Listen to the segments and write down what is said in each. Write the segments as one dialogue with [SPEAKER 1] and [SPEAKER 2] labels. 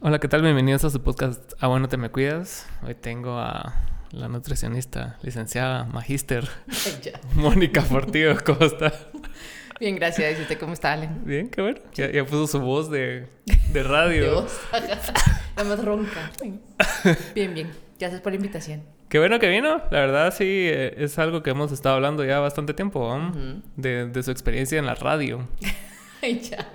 [SPEAKER 1] Hola, ¿qué tal? Bienvenidos a su podcast Ah, bueno, te me cuidas. Hoy tengo a la nutricionista, licenciada, magíster. Mónica Fortivo. ¿Cómo está?
[SPEAKER 2] Bien, gracias. ¿Y usted cómo está, Allen?
[SPEAKER 1] Bien, qué bueno. Ya, ya puso su voz de, de radio.
[SPEAKER 2] De voz. La más ronca. Bien, bien. Gracias por la invitación.
[SPEAKER 1] Qué bueno que vino. La verdad, sí, eh, es algo que hemos estado hablando ya bastante tiempo, ¿no?
[SPEAKER 2] Ujú.
[SPEAKER 1] de, de su experiencia en la radio.
[SPEAKER 2] Ay, ya.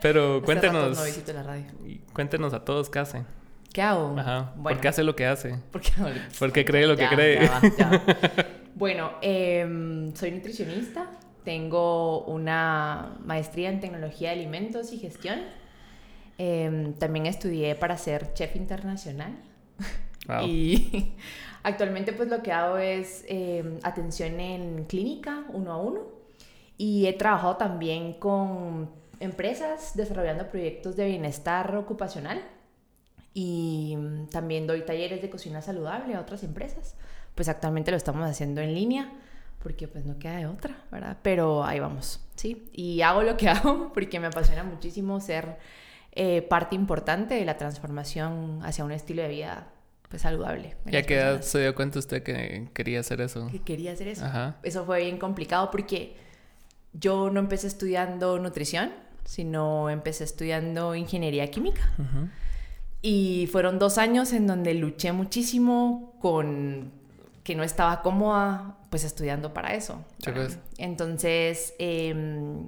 [SPEAKER 1] Pero
[SPEAKER 2] Hace
[SPEAKER 1] cuéntenos,
[SPEAKER 2] No visito la radio.
[SPEAKER 1] cuéntenos a todos qué hace.
[SPEAKER 2] ¿Qué hago?
[SPEAKER 1] Ajá.
[SPEAKER 2] Bueno,
[SPEAKER 1] ¿Por qué hace lo que hace?
[SPEAKER 2] ¿por qué?
[SPEAKER 1] ¿Por qué cree lo que
[SPEAKER 2] Ya,
[SPEAKER 1] cree?
[SPEAKER 2] ya va, ya va. Bueno, em, soy nutricionista. Tengo una maestría en tecnología de alimentos y gestión. Em, también estudié para ser chef internacional.
[SPEAKER 1] Wow.
[SPEAKER 2] Y actualmente pues lo que hago es eh, atención en clínica uno a uno y he trabajado también con empresas desarrollando proyectos de bienestar ocupacional y mm, también doy talleres de cocina saludable a otras empresas. Pues actualmente lo estamos haciendo en línea porque pues no queda de otra, ¿verdad? Pero ahí vamos, ¿sí? Y hago lo que hago porque me apasiona muchísimo ser eh, parte importante de la transformación hacia un estilo de vida pues saludable.
[SPEAKER 1] ¿Ya
[SPEAKER 2] las
[SPEAKER 1] que edad se dio cuenta usted que quería hacer eso?
[SPEAKER 2] Que quería hacer eso.
[SPEAKER 1] Ajá.
[SPEAKER 2] Eso fue bien complicado porque yo no empecé estudiando nutrición, sino empecé estudiando ingeniería química. Y fueron dos años en donde luché muchísimo con que no estaba cómoda pues estudiando para eso.
[SPEAKER 1] Pues.
[SPEAKER 2] Entonces, em,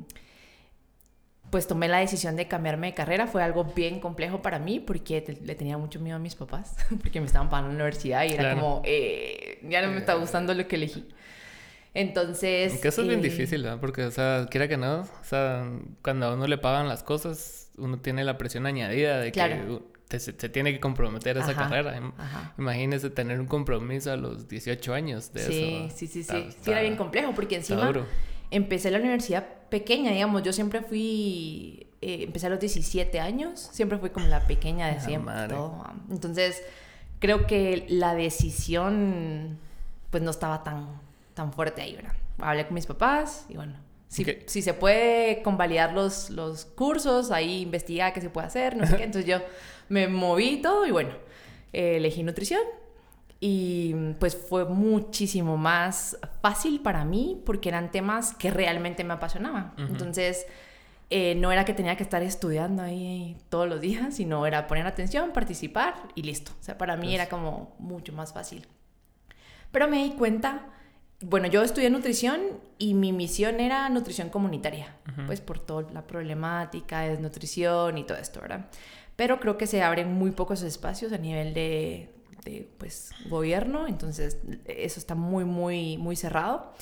[SPEAKER 2] pues tomé la decisión de cambiarme de carrera. Fue algo bien complejo para mí porque te- le tenía mucho miedo a mis papás, porque me estaban pagando la universidad y era
[SPEAKER 1] Claro.
[SPEAKER 2] como, eh, ya no me está gustando lo que elegí. Entonces...
[SPEAKER 1] Que eso es bien difícil, ¿verdad? Porque, o sea, quiera que no, o sea, cuando a uno le pagan las cosas, uno tiene la presión añadida de que
[SPEAKER 2] Claro.
[SPEAKER 1] se, tiene que comprometer a esa
[SPEAKER 2] Ajá,
[SPEAKER 1] carrera.
[SPEAKER 2] Ajá.
[SPEAKER 1] Imagínese tener un compromiso a los 18 años de
[SPEAKER 2] Sí,
[SPEAKER 1] eso.
[SPEAKER 2] sí, sí, sí.
[SPEAKER 1] Está-
[SPEAKER 2] Sí,
[SPEAKER 1] está-
[SPEAKER 2] era bien complejo porque encima empecé la universidad pequeña, digamos. Yo siempre fui, eh, empecé a los 17 años, siempre fui como la pequeña de siempre. todo. Entonces, creo que la decisión, pues no estaba tan, tan fuerte ahí, ¿verdad? Hablé con mis papás y bueno. Si,
[SPEAKER 1] Ok.
[SPEAKER 2] si se puede convalidar los, los cursos, ahí investigar qué se puede hacer, no sé qué. Entonces yo me moví todo y bueno, eh, elegí nutrición y pues fue muchísimo más fácil para mí porque eran temas que realmente me apasionaban.
[SPEAKER 1] Ujú.
[SPEAKER 2] Entonces, eh, no era que tenía que estar estudiando ahí todos los días, sino era poner atención, participar y listo. O sea, para mí
[SPEAKER 1] Pues-
[SPEAKER 2] era como mucho más fácil. Pero me di cuenta, bueno, yo estudié nutrición y mi misión era nutrición comunitaria, pues por toda la problemática de desnutrición y todo esto, ¿verdad? Pero creo que se abren muy pocos espacios a nivel de, de, pues, gobierno, entonces eso está muy, muy, muy cerrado.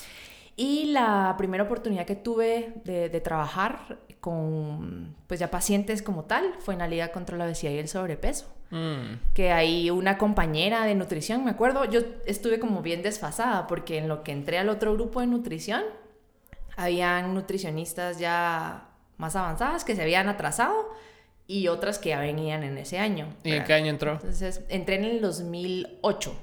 [SPEAKER 2] Y la primera oportunidad que tuve de, de trabajar con, pues ya pacientes como tal, fue en la Liga contra la Obesidad y el Sobrepeso
[SPEAKER 1] Mm,
[SPEAKER 2] que hay una compañera de nutrición, me acuerdo, yo estuve como bien desfasada porque en lo que entré al otro grupo de nutrición, habían nutricionistas ya más avanzadas que se habían atrasado y otras que ya venían en ese año.
[SPEAKER 1] ¿Y en qué año entró?
[SPEAKER 2] Entonces, entré en el 2008.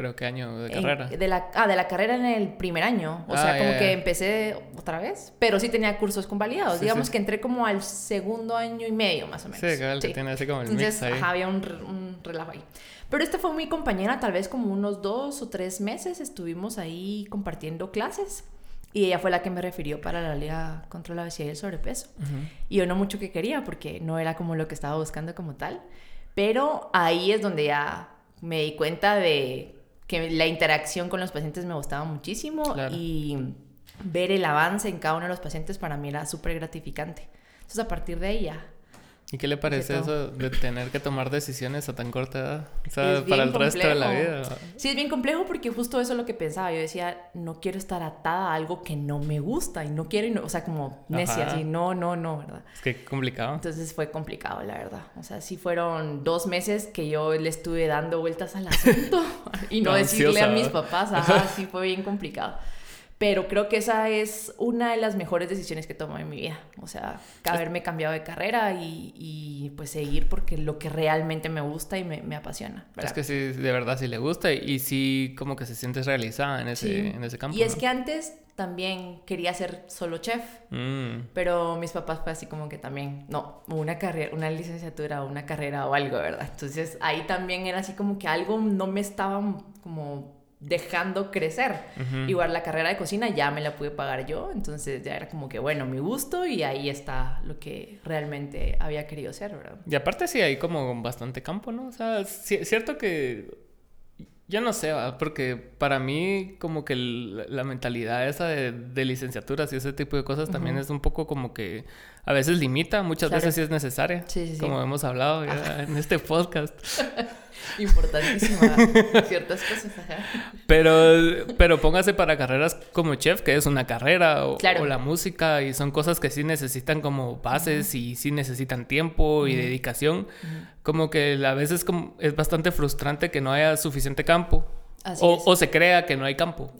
[SPEAKER 1] ¿Pero qué año de
[SPEAKER 2] En-
[SPEAKER 1] carrera?
[SPEAKER 2] de la, ah, de la carrera en el primer año. O
[SPEAKER 1] Ah,
[SPEAKER 2] sea, como
[SPEAKER 1] ya,
[SPEAKER 2] que empecé otra vez, pero sí tenía cursos convalidados.
[SPEAKER 1] Sí,
[SPEAKER 2] Digamos
[SPEAKER 1] sí.
[SPEAKER 2] que entré como al segundo año y medio, más o menos.
[SPEAKER 1] Sí, que
[SPEAKER 2] Sí.
[SPEAKER 1] tiene así como el
[SPEAKER 2] Entonces,
[SPEAKER 1] mix ahí.
[SPEAKER 2] ajá, había un, un relajo ahí. Pero esta fue mi compañera, tal vez como unos dos o tres meses estuvimos ahí compartiendo clases. Y ella fue la que me refirió para la Liga contra la Obesidad y el Sobrepeso.
[SPEAKER 1] Ujú.
[SPEAKER 2] Y yo no mucho que quería porque no era como lo que estaba buscando como tal. Pero ahí es donde ya me di cuenta de que la interacción con los pacientes me gustaba muchísimo
[SPEAKER 1] Claro.
[SPEAKER 2] y ver el avance en cada uno de los pacientes para mí era súper gratificante. Entonces a partir de ahí ya
[SPEAKER 1] ¿Y qué le parece eso de tener que tomar decisiones a tan corta edad? O sea, para el resto de la vida.
[SPEAKER 2] Sí, es bien complejo porque justo eso es lo que pensaba. Yo decía, no quiero estar atada a algo que no me gusta y no quiero, y no- o sea, como necia,
[SPEAKER 1] Ajá.
[SPEAKER 2] así, no, no, no, ¿verdad?
[SPEAKER 1] Es que complicado.
[SPEAKER 2] Entonces fue complicado, la verdad. O sea, sí fueron dos meses que yo le estuve dando vueltas al asunto y no decirle a mis papás, ajá, sí fue bien complicado. Pero creo que esa es una de las mejores decisiones que tomo en mi vida. O sea, haberme cambiado de carrera y, y pues seguir porque lo que realmente me gusta y me, me apasiona.
[SPEAKER 1] Es que sí, de verdad sí le gusta y, sí como que se siente realizada en ese, en ese campo.
[SPEAKER 2] Y es que antes también quería ser solo chef, mm. pero mis papás fue así como que también, no, una carrera, una licenciatura o una carrera o algo, ¿verdad? Entonces ahí también era así como que algo no me estaba como dejando crecer. Igual la carrera de cocina ya me la pude pagar yo, entonces ya era como que, bueno, mi gusto y ahí está lo que realmente había querido ser, ¿verdad?
[SPEAKER 1] Y aparte sí hay como bastante campo, ¿no? O sea, es cierto que yo no sé, porque para mí como que la mentalidad esa de, licenciaturas y ese tipo de cosas también es un poco como que a veces limita, muchas veces sí es necesaria, como hemos hablado en este podcast.
[SPEAKER 2] Importantísima ciertas cosas.
[SPEAKER 1] Pero, pero póngase para carreras como chef, que es una carrera, o, la música, y son cosas que sí necesitan como bases y sí necesitan tiempo y dedicación. Como que a veces como, es bastante frustrante que no haya suficiente campo. O, o, se crea que no hay campo.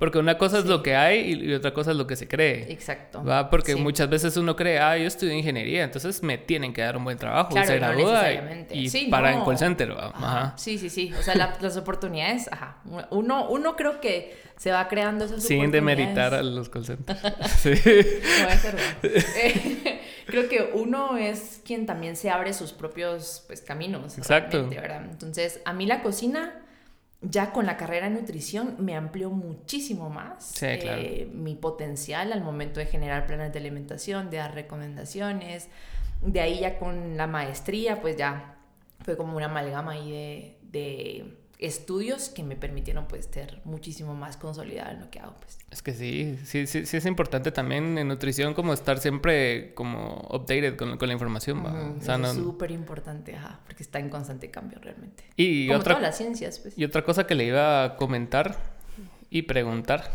[SPEAKER 1] Porque una cosa es lo que hay y, otra cosa es lo que se cree.
[SPEAKER 2] Exacto.
[SPEAKER 1] ¿va? Porque muchas veces uno cree, ah, yo estudio ingeniería, entonces me tienen que dar un buen trabajo. Claro, se gradúa y, para en call center.
[SPEAKER 2] Ajá. Sí, sí, sí. O sea, las oportunidades, ajá. Uno, uno creo que se va creando esas
[SPEAKER 1] Sin demeritar a los call centers.
[SPEAKER 2] sí. No, es creo que uno es quien también se abre sus propios pues, caminos. Exacto. ¿verdad? Entonces, a mí la cocina, ya con la carrera en nutrición, me amplió muchísimo más
[SPEAKER 1] sí, claro.
[SPEAKER 2] Eh, mi potencial al momento de generar planes de alimentación, de dar recomendaciones. De ahí ya con la maestría, pues ya fue como una amalgama ahí de estudios que me permitieron pues ser muchísimo más consolidada en lo que hago pues.
[SPEAKER 1] Es que sí, sí, sí, sí es importante también en nutrición como estar siempre como updated con, con la información.
[SPEAKER 2] es súper importante, ajá, porque está en constante cambio realmente.
[SPEAKER 1] Y
[SPEAKER 2] como todas las ciencias pues.
[SPEAKER 1] Y otra cosa que le iba a comentar y preguntar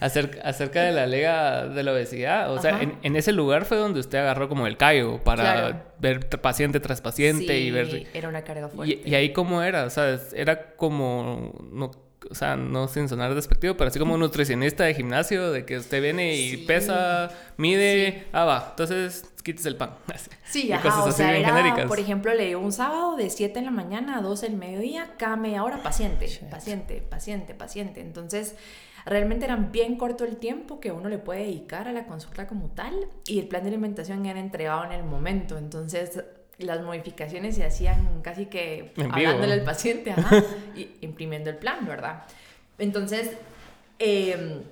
[SPEAKER 1] acerca, de la lega de la obesidad. O sea, en, ese lugar fue donde usted agarró como el callo para ver paciente tras paciente y ver...
[SPEAKER 2] era una carga fuerte.
[SPEAKER 1] Y, ahí cómo era, o sea, era como... No, o sea, no sin sonar despectivo, pero así como un nutricionista de gimnasio, de que usted viene y pesa, mide, ah, va, entonces quites el pan.
[SPEAKER 2] Sí, ajá, o sea, era, por ejemplo, le un sábado de 7 en la mañana a 12 del mediodía, cada media hora paciente, paciente, paciente, paciente. Entonces, realmente era bien corto el tiempo que uno le puede dedicar a la consulta como tal y el plan de alimentación era entregado en el momento. Entonces, las modificaciones se hacían casi que hablándole al paciente, ajá, y imprimiendo el plan, ¿verdad? Entonces, eh,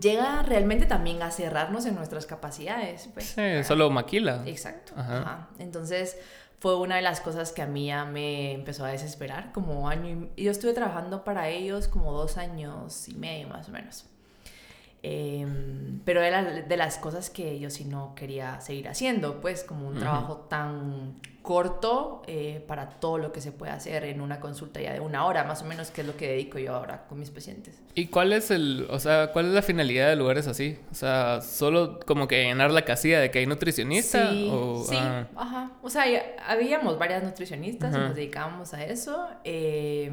[SPEAKER 2] llega realmente también a cerrarnos en nuestras capacidades. Pues,
[SPEAKER 1] sí, solo maquila.
[SPEAKER 2] Exacto. Ajá. Entonces fue una de las cosas que a mí ya me empezó a desesperar, como año y... Yo estuve trabajando para ellos como dos años y medio más o menos. Em, pero era de las cosas que yo sí no quería seguir haciendo, pues como un trabajo tan corto eh, para todo lo que se puede hacer en una consulta ya de una hora, más o menos, que es lo que dedico yo ahora con mis pacientes.
[SPEAKER 1] ¿Y cuál es el, o sea, cuál es la finalidad de lugares así? O sea, solo como que llenar la casilla de que hay nutricionista
[SPEAKER 2] sí,
[SPEAKER 1] o,
[SPEAKER 2] sí, ah. ajá. O sea, habíamos varias nutricionistas y nos dedicábamos a eso. Eh,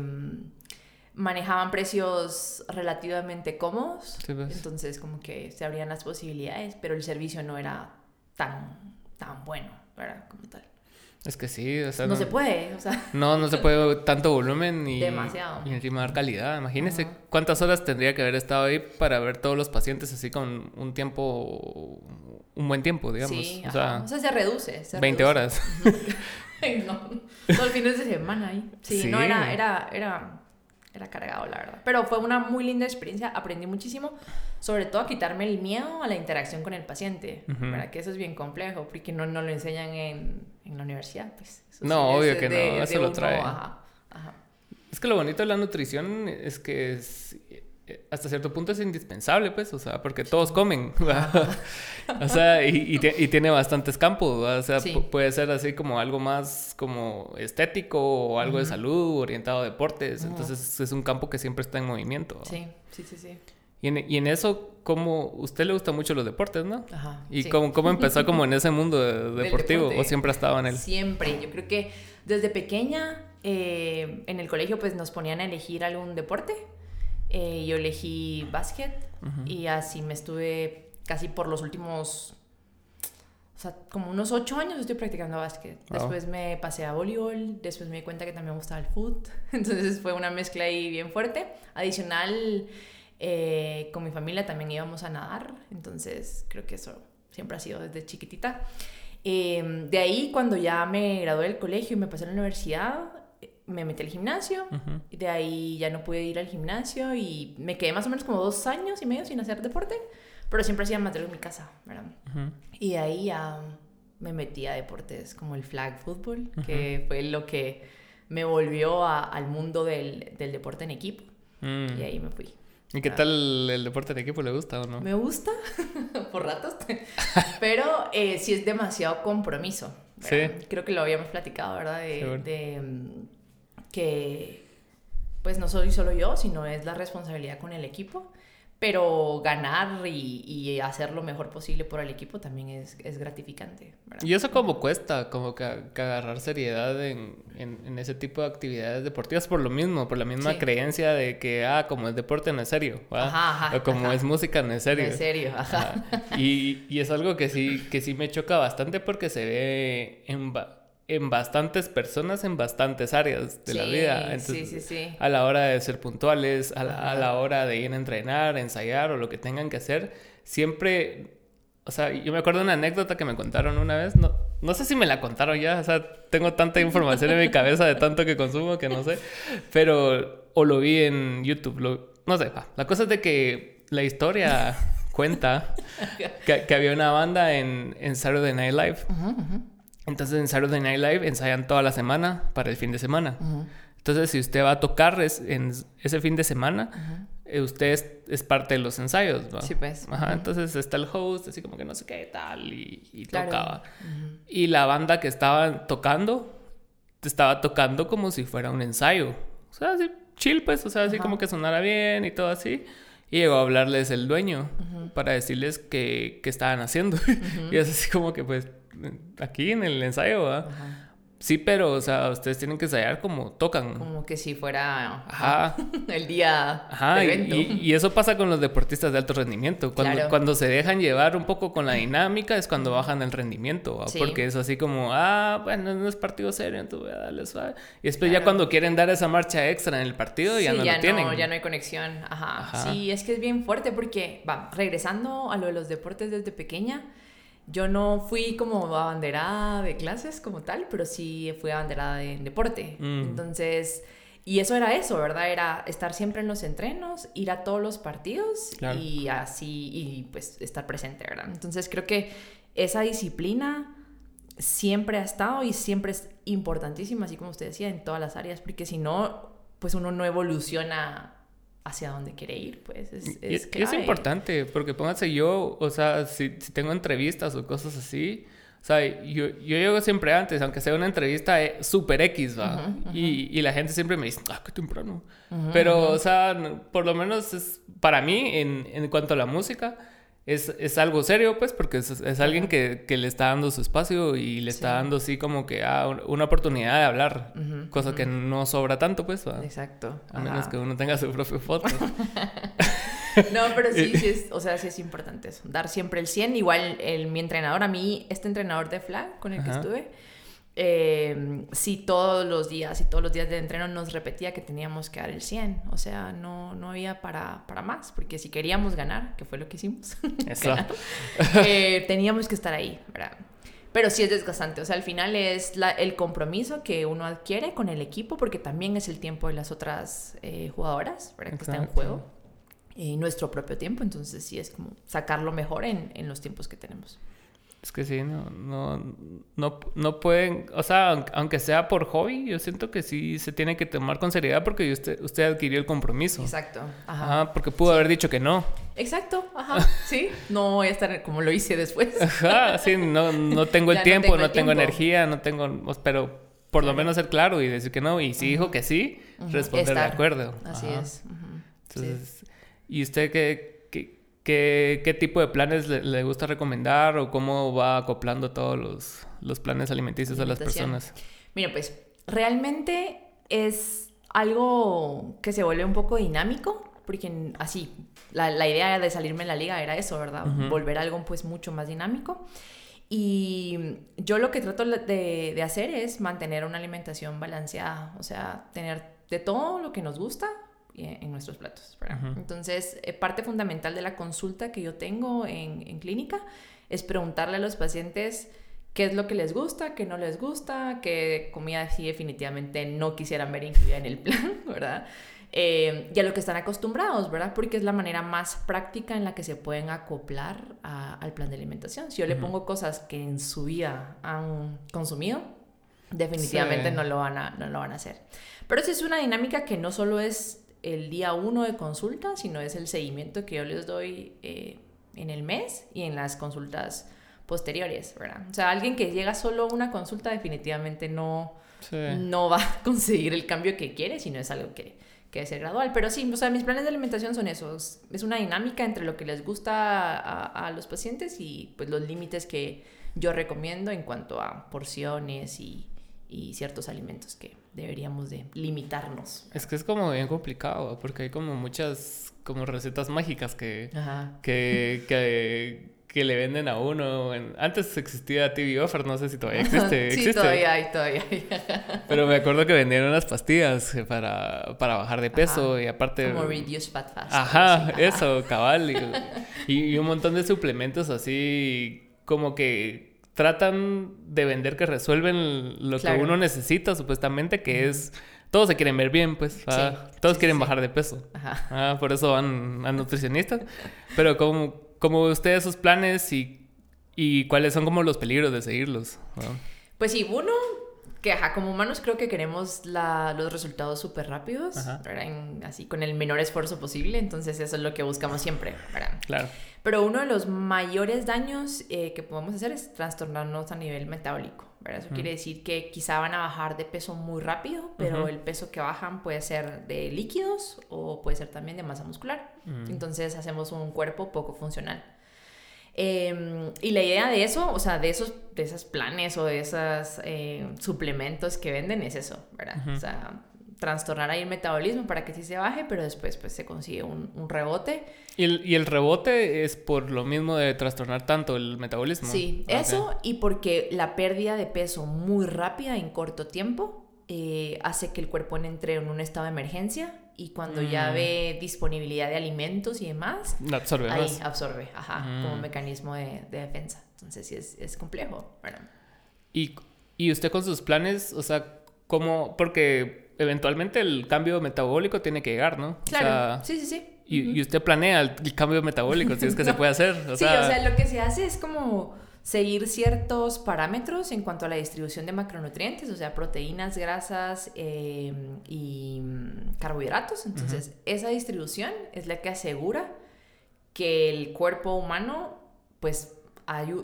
[SPEAKER 2] manejaban precios relativamente cómodos, pues. entonces como que se abrían las posibilidades, pero el servicio no era tan, tan bueno, ¿verdad? Como tal.
[SPEAKER 1] Es que sí, o sea...
[SPEAKER 2] No, se puede, o sea...
[SPEAKER 1] No, no se puede tanto volumen y...
[SPEAKER 2] Demasiado.
[SPEAKER 1] Y encima dar calidad. Imagínese cuántas horas tendría que haber estado ahí para ver todos los pacientes así con un tiempo... Un buen tiempo, digamos.
[SPEAKER 2] Sí, o, sea, o sea, se reduce. Se
[SPEAKER 1] 20 horas.
[SPEAKER 2] no, todos los fines de semana ahí. Sí, sí, no, era, era, era era cargado, la verdad. Pero fue una muy linda experiencia, aprendí muchísimo, sobre todo a quitarme el miedo a la interacción con el paciente, ¿verdad? Que eso es bien complejo, porque no, no lo enseñan en, en la universidad, pues.
[SPEAKER 1] no, obvio que no, eso lo trae. Ajá, ajá. Es que lo bonito de la nutrición es que es, hasta cierto punto es indispensable, pues, o sea, porque todos comen, o sea, y, y, tiene bastantes campos, o sea, puede ser así como algo más como estético o algo de salud, orientado a deportes, entonces es un campo que siempre está en movimiento.
[SPEAKER 2] Sí, sí, sí, sí.
[SPEAKER 1] Y en, y en eso, como usted le gusta mucho los deportes, ¿no? Ajá. ¿Y cómo, cómo, empezó como en ese mundo deportivo o siempre ha estado en él?
[SPEAKER 2] Siempre, yo creo que desde pequeña eh, en el colegio pues nos ponían a elegir algún deporte eh, yo elegí básquet y así me estuve casi por los últimos o sea, como unos ocho años estoy practicando básquet. Después me pasé a voleibol, después me di cuenta que también me gustaba el fútbol. Entonces fue una mezcla ahí bien fuerte. Adicional, eh, con mi familia también íbamos a nadar. Entonces creo que eso siempre ha sido desde chiquitita. Em, de ahí, cuando ya me gradué del colegio y me pasé a la universidad, me metí al gimnasio. y De ahí ya no pude ir al gimnasio y me quedé más o menos como dos años y medio sin hacer deporte pero siempre hacía material en mi casa, ¿verdad? Y de ahí ya me metí a deportes como el flag football, que fue lo que me volvió al mundo del, del, deporte en equipo. Mm. Y ahí me fui.
[SPEAKER 1] ¿Y qué tal el deporte en equipo? ¿Le gusta o no?
[SPEAKER 2] Me gusta, por ratos, pero eh, sí es demasiado compromiso. Sí. Creo que lo habíamos platicado, ¿verdad? De, de, mm, que pues no soy solo yo, sino es la responsabilidad con el equipo pero ganar y, hacer lo mejor posible por el equipo también es, gratificante.
[SPEAKER 1] Y eso como cuesta, como que, agarrar seriedad en, ese tipo de actividades deportivas por lo mismo, por la misma creencia de que, ah, como es deporte no es serio, o como es música no es serio.
[SPEAKER 2] En serio, ajá.
[SPEAKER 1] Y, y, es algo que sí, que sí me choca bastante porque se ve en en bastantes personas en bastantes áreas de la vida. Entonces, sí, sí, sí. A la hora de ser puntuales, a la, hora de ir a entrenar, ensayar o lo que tengan que hacer, siempre... O sea, yo me acuerdo de una anécdota que me contaron una vez, no, no sé si me la contaron ya, o sea, tengo tanta información en mi cabeza de tanto que consumo que no sé, pero o lo vi en YouTube, lo, no sé, la cosa es de que la historia cuenta que, había una banda en, en Saturday Night Live. Entonces en Saturday Night Live ensayan toda la semana para el fin de semana. Entonces si usted va a tocar en ese fin de semana, eh, usted es, parte de los ensayos, ¿no?
[SPEAKER 2] Sí, pues.
[SPEAKER 1] Ajá, entonces está el host, así como que no sé qué tal, y, tocaba. Y la banda que estaba tocando, estaba tocando como si fuera un ensayo. O sea, así chill, pues, o sea, así como que sonara bien y todo así. Y llegó a hablarles el dueño para decirles que, que estaban haciendo. y es así como que, pues, aquí en el ensayo, ¿verdad? Sí, pero, o sea, ustedes tienen que ensayar como tocan.
[SPEAKER 2] Como que si fuera el día Ajá, evento.
[SPEAKER 1] Y, eso pasa con los deportistas de alto rendimiento. Cuando, cuando se dejan llevar un poco con la dinámica es cuando bajan el rendimiento. Porque es así como, ah, bueno, no es partido serio, entonces voy a darle suave. Y después ya cuando quieren dar esa marcha extra en el partido ya no ya lo tienen.
[SPEAKER 2] ya no hay conexión. Ajá. Sí, es que es bien fuerte porque, va, regresando a lo de los deportes desde pequeña yo no fui como abanderada de clases como tal, pero sí fui abanderada en deporte. Mm. Entonces, y eso era eso, ¿verdad? Era estar siempre en los entrenos, ir a todos los partidos y así, y pues estar presente, ¿verdad? Entonces creo que esa disciplina siempre ha estado y siempre es importantísima, así como usted decía, en todas las áreas, porque si no, pues uno no evoluciona hacia dónde quiere ir, pues es, es,
[SPEAKER 1] es importante, porque póngase yo, o sea, si, si, tengo entrevistas o cosas así, o sea, yo, yo llego siempre antes, aunque sea una entrevista eh, super X, ¿va? Y, y, la gente siempre me dice, ah, qué temprano. Pero, o sea, por lo menos es, para mí, en, en cuanto a la música, es, es, algo serio, pues, porque es, es alguien que, que, le está dando su espacio y le está dando así como que ah, una oportunidad de hablar, cosa que no sobra tanto, pues.
[SPEAKER 2] Exacto.
[SPEAKER 1] A menos que uno tenga su propio foto.
[SPEAKER 2] no, pero sí, sí es, o sea, sí es importante eso, dar siempre el 100. Igual el, mi entrenador, a mí, este entrenador de flag con el que estuve, eh, sí todos los días y todos los días de entreno nos repetía que teníamos que dar el 100, o sea, no, no había para, para más, porque si queríamos ganar, que fue lo que hicimos, eh, teníamos que estar ahí, ¿verdad? Pero sí es desgastante, o sea, al final es la, el compromiso que uno adquiere con el equipo, porque también es el tiempo de las otras eh, jugadoras, ¿verdad? Que está en juego, y nuestro propio tiempo, entonces sí es como sacarlo mejor en, en los tiempos que tenemos.
[SPEAKER 1] Es que sí, no, no, no, no pueden, o sea, aunque sea por hobby, yo siento que sí se tiene que tomar con seriedad porque usted, usted adquirió el compromiso.
[SPEAKER 2] Exacto.
[SPEAKER 1] Ajá. porque pudo haber dicho que no.
[SPEAKER 2] Exacto, ajá. Sí, no voy a estar como lo hice después.
[SPEAKER 1] Ajá, sí, no, no tengo el tiempo, no tengo, energía, no tengo, pero por lo menos ser claro y decir que no. Y si dijo que sí, responder de acuerdo.
[SPEAKER 2] Así es.
[SPEAKER 1] Entonces, ¿y usted qué? ¿Qué, tipo de planes le, gusta recomendar o cómo va acoplando todos los, los planes alimenticios a las personas?
[SPEAKER 2] Mira, pues realmente es algo que se vuelve un poco dinámico, porque así, la, la idea de salirme en la liga era eso, ¿verdad? Volver a algo pues mucho más dinámico. Y yo lo que trato de, de, hacer es mantener una alimentación balanceada, o sea, tener de todo lo que nos gusta en nuestros platos. Entonces, eh, parte fundamental de la consulta que yo tengo en, en, clínica es preguntarle a los pacientes qué es lo que les gusta, qué no les gusta, qué comida sí definitivamente no quisieran ver incluida en el plan, ¿verdad? eh, y a lo que están acostumbrados, ¿verdad? Porque es la manera más práctica en la que se pueden acoplar al plan de alimentación. Si yo le pongo cosas que en su vida han consumido, definitivamente no, lo van a, no lo van a hacer. Pero esa es una dinámica que no solo es el día uno de consulta, sino es el seguimiento que yo les doy eh, en el mes y en las consultas posteriores, ¿verdad? O sea, alguien que llega solo a una consulta definitivamente no, no va a conseguir el cambio que quiere, sino es algo que, que ser gradual. Pero sí, o sea, mis planes de alimentación son esos. Es una dinámica entre lo que les gusta a, los pacientes y pues los límites que yo recomiendo en cuanto a porciones y, y, ciertos alimentos que deberíamos de limitarnos.
[SPEAKER 1] Es que es como bien complicado, porque hay como muchas como recetas mágicas que, que, que que le venden a uno. Antes existía TV Offer, no sé si todavía existe.
[SPEAKER 2] sí, todavía hay, todavía hay.
[SPEAKER 1] Pero me acuerdo que vendían unas pastillas para, para bajar de peso y aparte...
[SPEAKER 2] Como Reduce Fat Fast.
[SPEAKER 1] Ajá, eso, cabal. Y, un montón de suplementos así como que tratan de vender que resuelven lo que uno necesita supuestamente, que es... Todos se quieren ver bien, pues. todos quieren bajar de peso. Ajá. Ah, por eso van a nutricionistas. Pero como ¿Cómo ustedes sus planes y, y cuáles son como los peligros de seguirlos?
[SPEAKER 2] Pues sí, uno, que ajá, como humanos creo que queremos la, los resultados súper rápidos, así con el menor esfuerzo posible, entonces eso es lo que buscamos siempre, ¿verdad?
[SPEAKER 1] Claro.
[SPEAKER 2] Pero uno de los mayores daños eh, que podemos hacer es trastornarnos a nivel metabólico, ¿verdad? Eso quiere decir que quizá van a bajar de peso muy rápido, pero el peso que bajan puede ser de líquidos o puede ser también de masa muscular. Entonces hacemos un cuerpo poco funcional. Em, y la idea de eso, o sea, de esos, de esos planes o de esos eh, suplementos que venden es eso, ¿verdad? O sea, trastornar ahí el metabolismo para que sí se baje, pero después pues se consigue un, rebote.
[SPEAKER 1] ¿Y el, ¿Y el, rebote es por lo mismo de trastornar tanto el metabolismo?
[SPEAKER 2] Sí, eso y porque la pérdida de peso muy rápida en corto tiempo eh, hace que el cuerpo entre en un estado de emergencia y cuando ya mm. ve disponibilidad de alimentos y demás,
[SPEAKER 1] absorbe
[SPEAKER 2] ahí absorbe, ajá, como mm. mecanismo de, defensa. Entonces sí es, es complejo.
[SPEAKER 1] ¿Y, ¿Y usted con sus planes, o sea, cómo? Porque eventualmente el cambio metabólico tiene que llegar, ¿no?
[SPEAKER 2] Claro, sí, sí, sí.
[SPEAKER 1] Y, y, usted planea el, cambio metabólico, si es que se puede hacer.
[SPEAKER 2] sí, o sea, lo que se hace es como seguir ciertos parámetros en cuanto a la distribución de macronutrientes, o sea, proteínas, grasas em, y mm, carbohidratos. Entonces, esa distribución es la que asegura que el cuerpo humano, pues,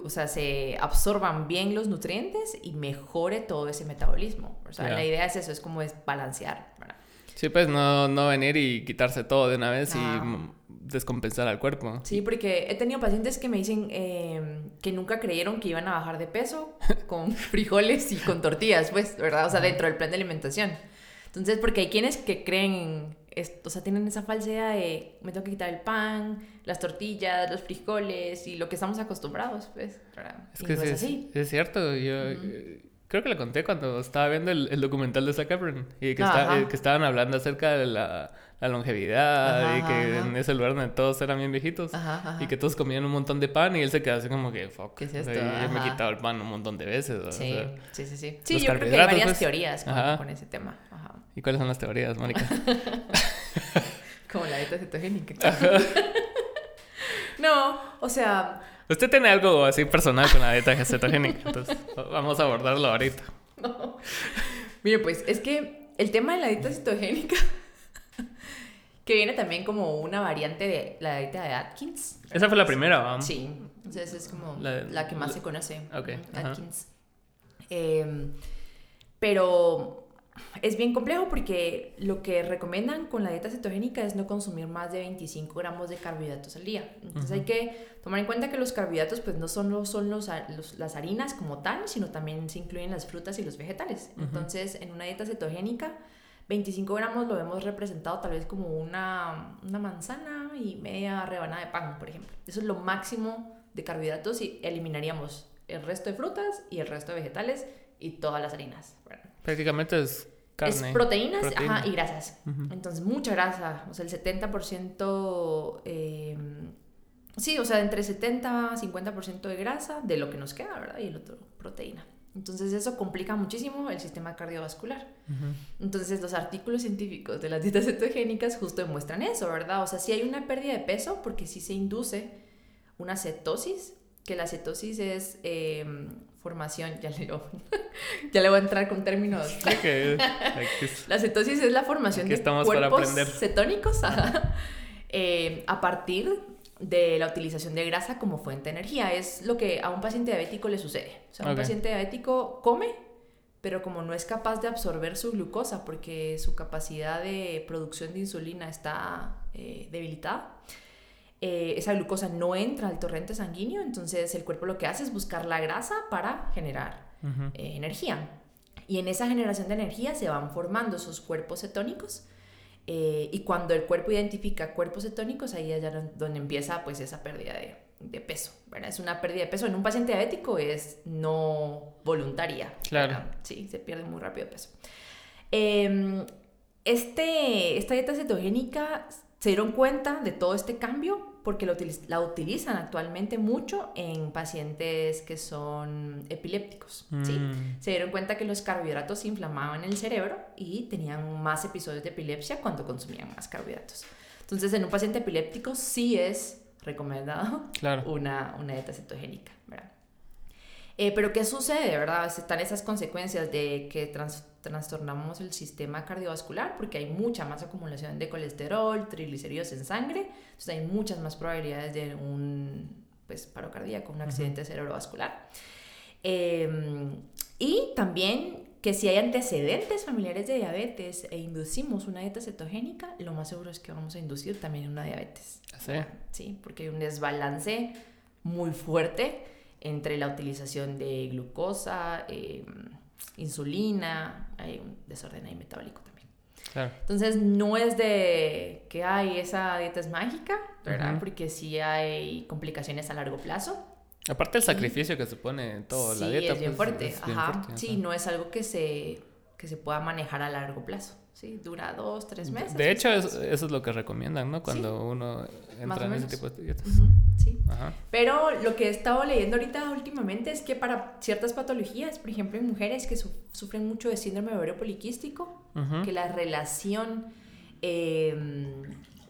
[SPEAKER 2] o sea, se absorban bien los nutrientes y mejore todo ese metabolismo. O sea, la idea es eso, es como es balancear, ¿verdad?
[SPEAKER 1] Sí, pues no, no venir y quitarse todo de una vez y descompensar al cuerpo.
[SPEAKER 2] Sí, porque he tenido pacientes que me dicen em, que nunca creyeron que iban a bajar de peso con frijoles y con tortillas, pues, ¿verdad? O sea, dentro del plan de alimentación. Entonces, porque hay quienes que creen, o sea, tienen esa falsedad de me tengo que quitar el pan, las tortillas, los frijoles y lo que estamos acostumbrados, pues, ¿verdad?
[SPEAKER 1] Es que es, así. Es, cierto, yo creo que le conté cuando estaba viendo el, documental de Zac Efron y que, eh, que estaban hablando acerca de la, longevidad y que en ese lugar donde todos eran bien viejitos y que todos comían un montón de pan y él se quedó así como que, fuck, ¿Qué es esto? yo me he quitado el pan un montón de veces.
[SPEAKER 2] Sí, sí, sí, sí. Sí, yo creo que hay varias pues, teorías con, ese tema.
[SPEAKER 1] ¿Y cuáles son las teorías, Mónica?
[SPEAKER 2] como la dieta cetogénica. no, o sea
[SPEAKER 1] Usted tiene algo así personal con la dieta cetogénica, entonces vamos a abordarlo ahorita.
[SPEAKER 2] Mire, pues es que el tema de la dieta cetogénica, que viene también como una variante de la dieta de Atkins.
[SPEAKER 1] Esa fue la primera, vamos.
[SPEAKER 2] Sí, entonces es como la, que más se conoce.
[SPEAKER 1] Ok.
[SPEAKER 2] Atkins. Em, pero es bien complejo porque lo que recomiendan con la dieta cetogénica es no consumir más de 25 gramos de carbohidratos al día. Entonces hay que tomar en cuenta que los carbohidratos pues no son, son los, las harinas como tal, sino también se incluyen las frutas y los vegetales. Entonces en una dieta cetogénica 25 gramos lo hemos representado tal vez como una, una manzana y media rebanada de pan, por ejemplo. Eso es lo máximo de carbohidratos y eliminaríamos el resto de frutas y el resto de vegetales y todas las harinas.
[SPEAKER 1] Prácticamente es carne.
[SPEAKER 2] Es proteínas Ajá, y grasas. Entonces, mucha grasa. O sea, el 70%... Eh, sí, o sea, entre 70 y 50% de grasa de lo que nos queda, ¿verdad? Y el otro, proteína. Entonces eso complica muchísimo el sistema cardiovascular. Entonces los artículos científicos de las dietas cetogénicas justo demuestran eso, ¿verdad? O sea, si hay una pérdida de peso porque sí se induce una cetosis, que la cetosis es em, formación, ya le, ya le voy a entrar con términos. la cetosis es la formación de cuerpos cetónicos eh, a partir de la utilización de grasa como fuente de energía. Es lo que a un paciente diabético le sucede. O sea, un paciente diabético come, pero como no es capaz de absorber su glucosa porque su capacidad de producción de insulina está eh, debilitada, eh, esa glucosa no entra al torrente sanguíneo, entonces el cuerpo lo que hace es buscar la grasa para generar eh, energía. Y en esa generación de energía se van formando esos cuerpos cetónicos. Eh, y cuando el cuerpo identifica cuerpos cetónicos, ahí es donde empieza pues esa pérdida de, de, peso, ¿verdad? Es una pérdida de peso. En un paciente diabético es no voluntaria.
[SPEAKER 1] Claro.
[SPEAKER 2] Sí, se pierde muy rápido peso. Este, esta dieta cetogénica se dieron cuenta de todo este cambio porque la utilizan actualmente mucho en pacientes que son epilépticos. ¿sí? Mm. Se dieron cuenta que los carbohidratos inflamaban el cerebro y tenían más episodios de epilepsia cuando consumían más carbohidratos. Entonces, en un paciente epiléptico sí es recomendado una, una dieta cetogénica. ¿verdad? Eh, pero ¿qué sucede, verdad? Están esas consecuencias de que trastornamos el sistema cardiovascular porque hay mucha más acumulación de colesterol, triglicéridos en sangre, entonces hay muchas más probabilidades de un pues, paro cardíaco, un accidente cerebrovascular. Em, y también que si hay antecedentes familiares de diabetes e inducimos una dieta cetogénica, lo más seguro es que vamos a inducir también una diabetes.
[SPEAKER 1] ¿Sí?
[SPEAKER 2] Sí, porque hay un desbalance muy fuerte entre la utilización de glucosa, em, insulina, hay un desorden ahí metabólico también. Claro. Entonces no es de que hay esa dieta es mágica, ¿verdad? Porque sí hay complicaciones a largo plazo.
[SPEAKER 1] Aparte el sacrificio que supone toda la dieta.
[SPEAKER 2] Es bien pues, fuerte. ajá. sí, no es algo que se, que se pueda manejar a largo plazo. Sí, dura dos, tres meses.
[SPEAKER 1] De hecho, eso es lo que recomiendan, ¿no? Cuando uno entra en ese tipo de dietas.
[SPEAKER 2] Sí. Pero lo que he estado leyendo ahorita últimamente es que para ciertas patologías, por ejemplo, en mujeres que sufren mucho de síndrome de ovario poliquístico, que la relación em,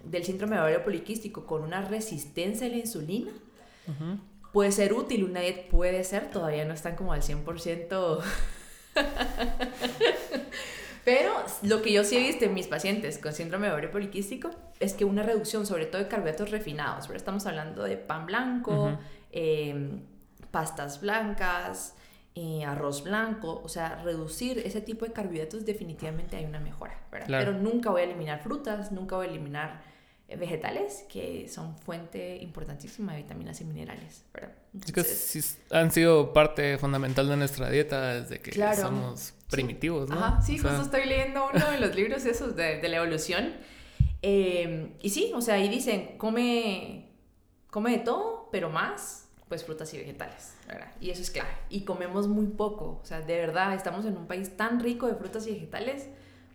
[SPEAKER 2] del síndrome de ovario poliquístico con una resistencia a la insulina puede ser útil. Una dieta puede ser, todavía no están como al 100%. Pero lo que yo sí he visto en mis pacientes con síndrome de ovario poliquístico es que una reducción, sobre todo de carbohidratos refinados, estamos hablando de pan blanco, em, pastas blancas, eh, arroz blanco, o sea, reducir ese tipo de carbohidratos definitivamente hay una mejora, ¿verdad? Pero nunca voy a eliminar frutas, nunca voy a eliminar eh, vegetales que son fuente importantísima de vitaminas y minerales, ¿verdad?
[SPEAKER 1] es que sí han sido parte fundamental de nuestra dieta desde que somos primitivos, ¿no?
[SPEAKER 2] Ajá, sí, justo estoy leyendo uno de los libros esos de, de la evolución. Eh, y sí, o sea, ahí dicen, come, come de todo, pero más, pues frutas y vegetales, ¿verdad? Y eso es clave. Y comemos muy poco, o sea, de verdad, estamos en un país tan rico de frutas y vegetales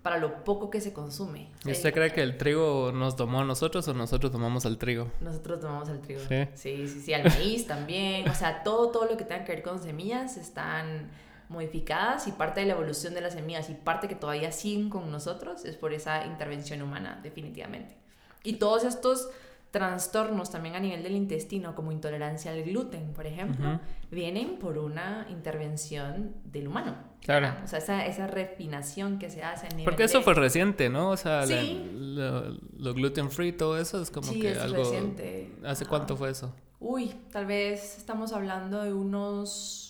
[SPEAKER 2] para lo poco que se consume.
[SPEAKER 1] ¿Y usted cree que el trigo nos tomó a nosotros o nosotros tomamos al trigo?
[SPEAKER 2] Nosotros tomamos al trigo. Sí, sí, sí, sí al maíz también. O sea, todo, todo lo que tenga que ver con semillas están modificadas y parte de la evolución de las semillas y parte que todavía siguen con nosotros es por esa intervención humana, definitivamente. Y todos estos trastornos también a nivel del intestino, como intolerancia al gluten, por ejemplo, vienen por una intervención del humano.
[SPEAKER 1] Claro.
[SPEAKER 2] O sea, esa, esa refinación que se hace a nivel
[SPEAKER 1] Porque eso fue reciente, ¿no? O sea, lo, gluten free, todo eso es como que es algo... reciente. ¿Hace cuánto fue eso?
[SPEAKER 2] Uy, tal vez estamos hablando de unos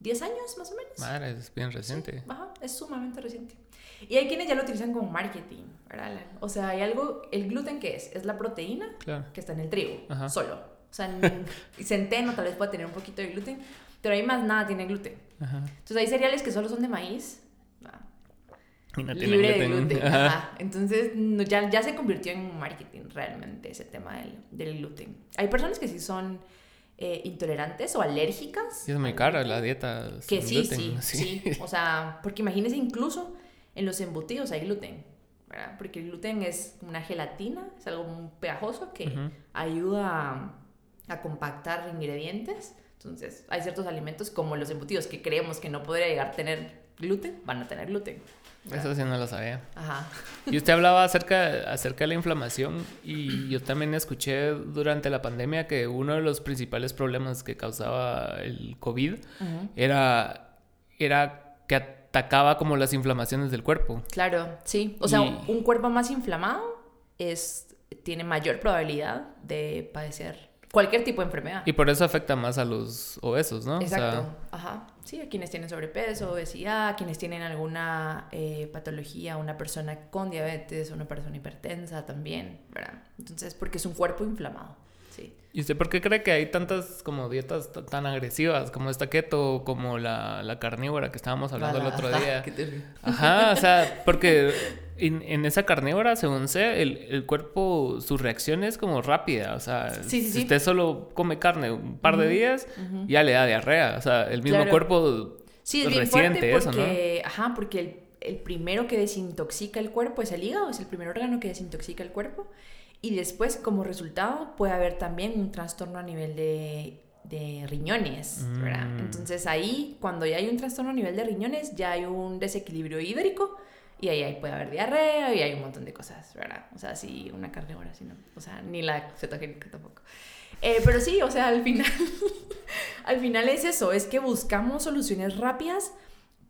[SPEAKER 2] 10 años más o menos.
[SPEAKER 1] Madre, es bien reciente.
[SPEAKER 2] ajá, es sumamente reciente. Y hay quienes ya lo utilizan como marketing, ¿verdad? O sea, hay algo, el gluten que es, es la proteína que está en el trigo, solo. O sea, en centeno tal vez pueda tener un poquito de gluten, pero ahí más nada tiene gluten. Entonces hay cereales que solo son de maíz, y no libre gluten. de gluten. Entonces ya, ya se convirtió en marketing realmente ese tema del, del gluten. Hay personas que sí son eh, intolerantes o alérgicas.
[SPEAKER 1] Y es muy cara la dieta.
[SPEAKER 2] Que sí, sí, sí, O sea, porque imagínense incluso en los embutidos hay gluten, ¿verdad? Porque el gluten es una gelatina, es algo muy pegajoso que ayuda a, compactar ingredientes. Entonces, hay ciertos alimentos como los embutidos que creemos que no podría llegar a tener gluten, van a tener gluten.
[SPEAKER 1] Eso sí no lo sabía. Ajá. Y usted hablaba acerca, acerca de la inflamación y yo también escuché durante la pandemia que uno de los principales problemas que causaba el COVID era, era que atacaba como las inflamaciones del cuerpo.
[SPEAKER 2] Claro, sí. O sea, un cuerpo más inflamado es, tiene mayor probabilidad de padecer cualquier tipo de enfermedad.
[SPEAKER 1] Y por eso afecta más a los obesos, ¿no?
[SPEAKER 2] Exacto. Ajá. Sí, a quienes tienen sobrepeso, obesidad, a quienes tienen alguna eh, patología, una persona con diabetes, una persona hipertensa también, ¿verdad? Entonces, porque es un cuerpo inflamado. Sí.
[SPEAKER 1] ¿Y usted por qué cree que hay tantas como dietas tan agresivas como esta keto, como la, la carnívora que estábamos hablando el otro día? Ajá, o sea, porque en, esa carnívora, según sé, el, el, cuerpo, su reacción es como rápida. O sea, si usted solo come carne un par de días, ya le da diarrea. O sea, el mismo cuerpo
[SPEAKER 2] sí, resiente eso, ¿no? Ajá, porque el, el, primero que desintoxica el cuerpo es el hígado, es el primer órgano que desintoxica el cuerpo. Y después, como resultado, puede haber también un trastorno a nivel de, de riñones, ¿verdad? Mm. Entonces ahí, cuando ya hay un trastorno a nivel de riñones, ya hay un desequilibrio hídrico y ahí, puede haber diarrea y hay un montón de cosas, ¿verdad? O sea, sí, una carnívora, sí, no. O sea, ni la cetogénica tampoco. Eh, pero sí, o sea, al final, al final es eso, es que buscamos soluciones rápidas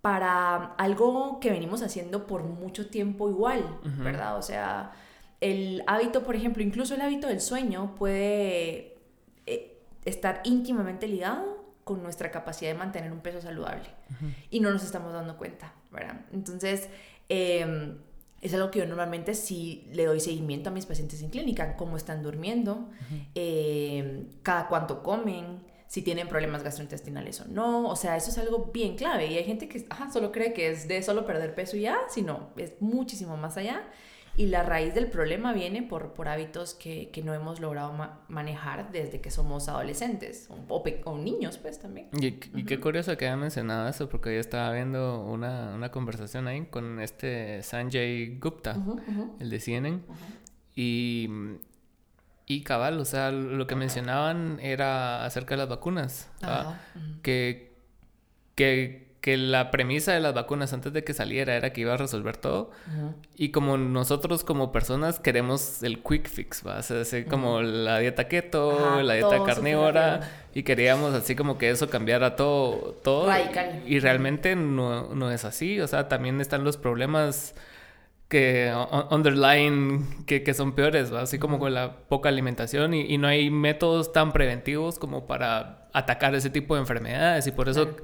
[SPEAKER 2] para algo que venimos haciendo por mucho tiempo igual, ¿verdad? O sea, el hábito, por ejemplo, incluso el hábito del sueño puede eh, estar íntimamente ligado con nuestra capacidad de mantener un peso saludable. Y no nos estamos dando cuenta, ¿verdad? Entonces, Em, es algo que yo normalmente sí le doy seguimiento a mis pacientes en clínica, cómo están durmiendo, em, cada cuánto comen, si tienen problemas gastrointestinales o no, o sea, eso es algo bien clave. Y hay gente que solo cree que es de solo perder peso y ya, sino es muchísimo más allá y la raíz del problema viene por, por hábitos que, que no hemos logrado manejar desde que somos adolescentes o, o, niños, pues también.
[SPEAKER 1] Y, qué curioso que haya mencionado eso, porque yo estaba viendo una, una conversación ahí con este Sanjay Gupta, el de CNN, y, y cabal, o sea, lo que mencionaban era acerca de las vacunas, que, que que la premisa de las vacunas antes de que saliera era que iba a resolver todo. Y como nosotros como personas queremos el quick fix, ¿va? O sea, como la dieta keto, la dieta carnívora, y queríamos así como que eso cambiara todo, todo. Radical. Y realmente no, no es así, o sea, también están los problemas que underline que, que, son peores, ¿va? así como con la poca alimentación y, y, no hay métodos tan preventivos como para atacar ese tipo de enfermedades y por eso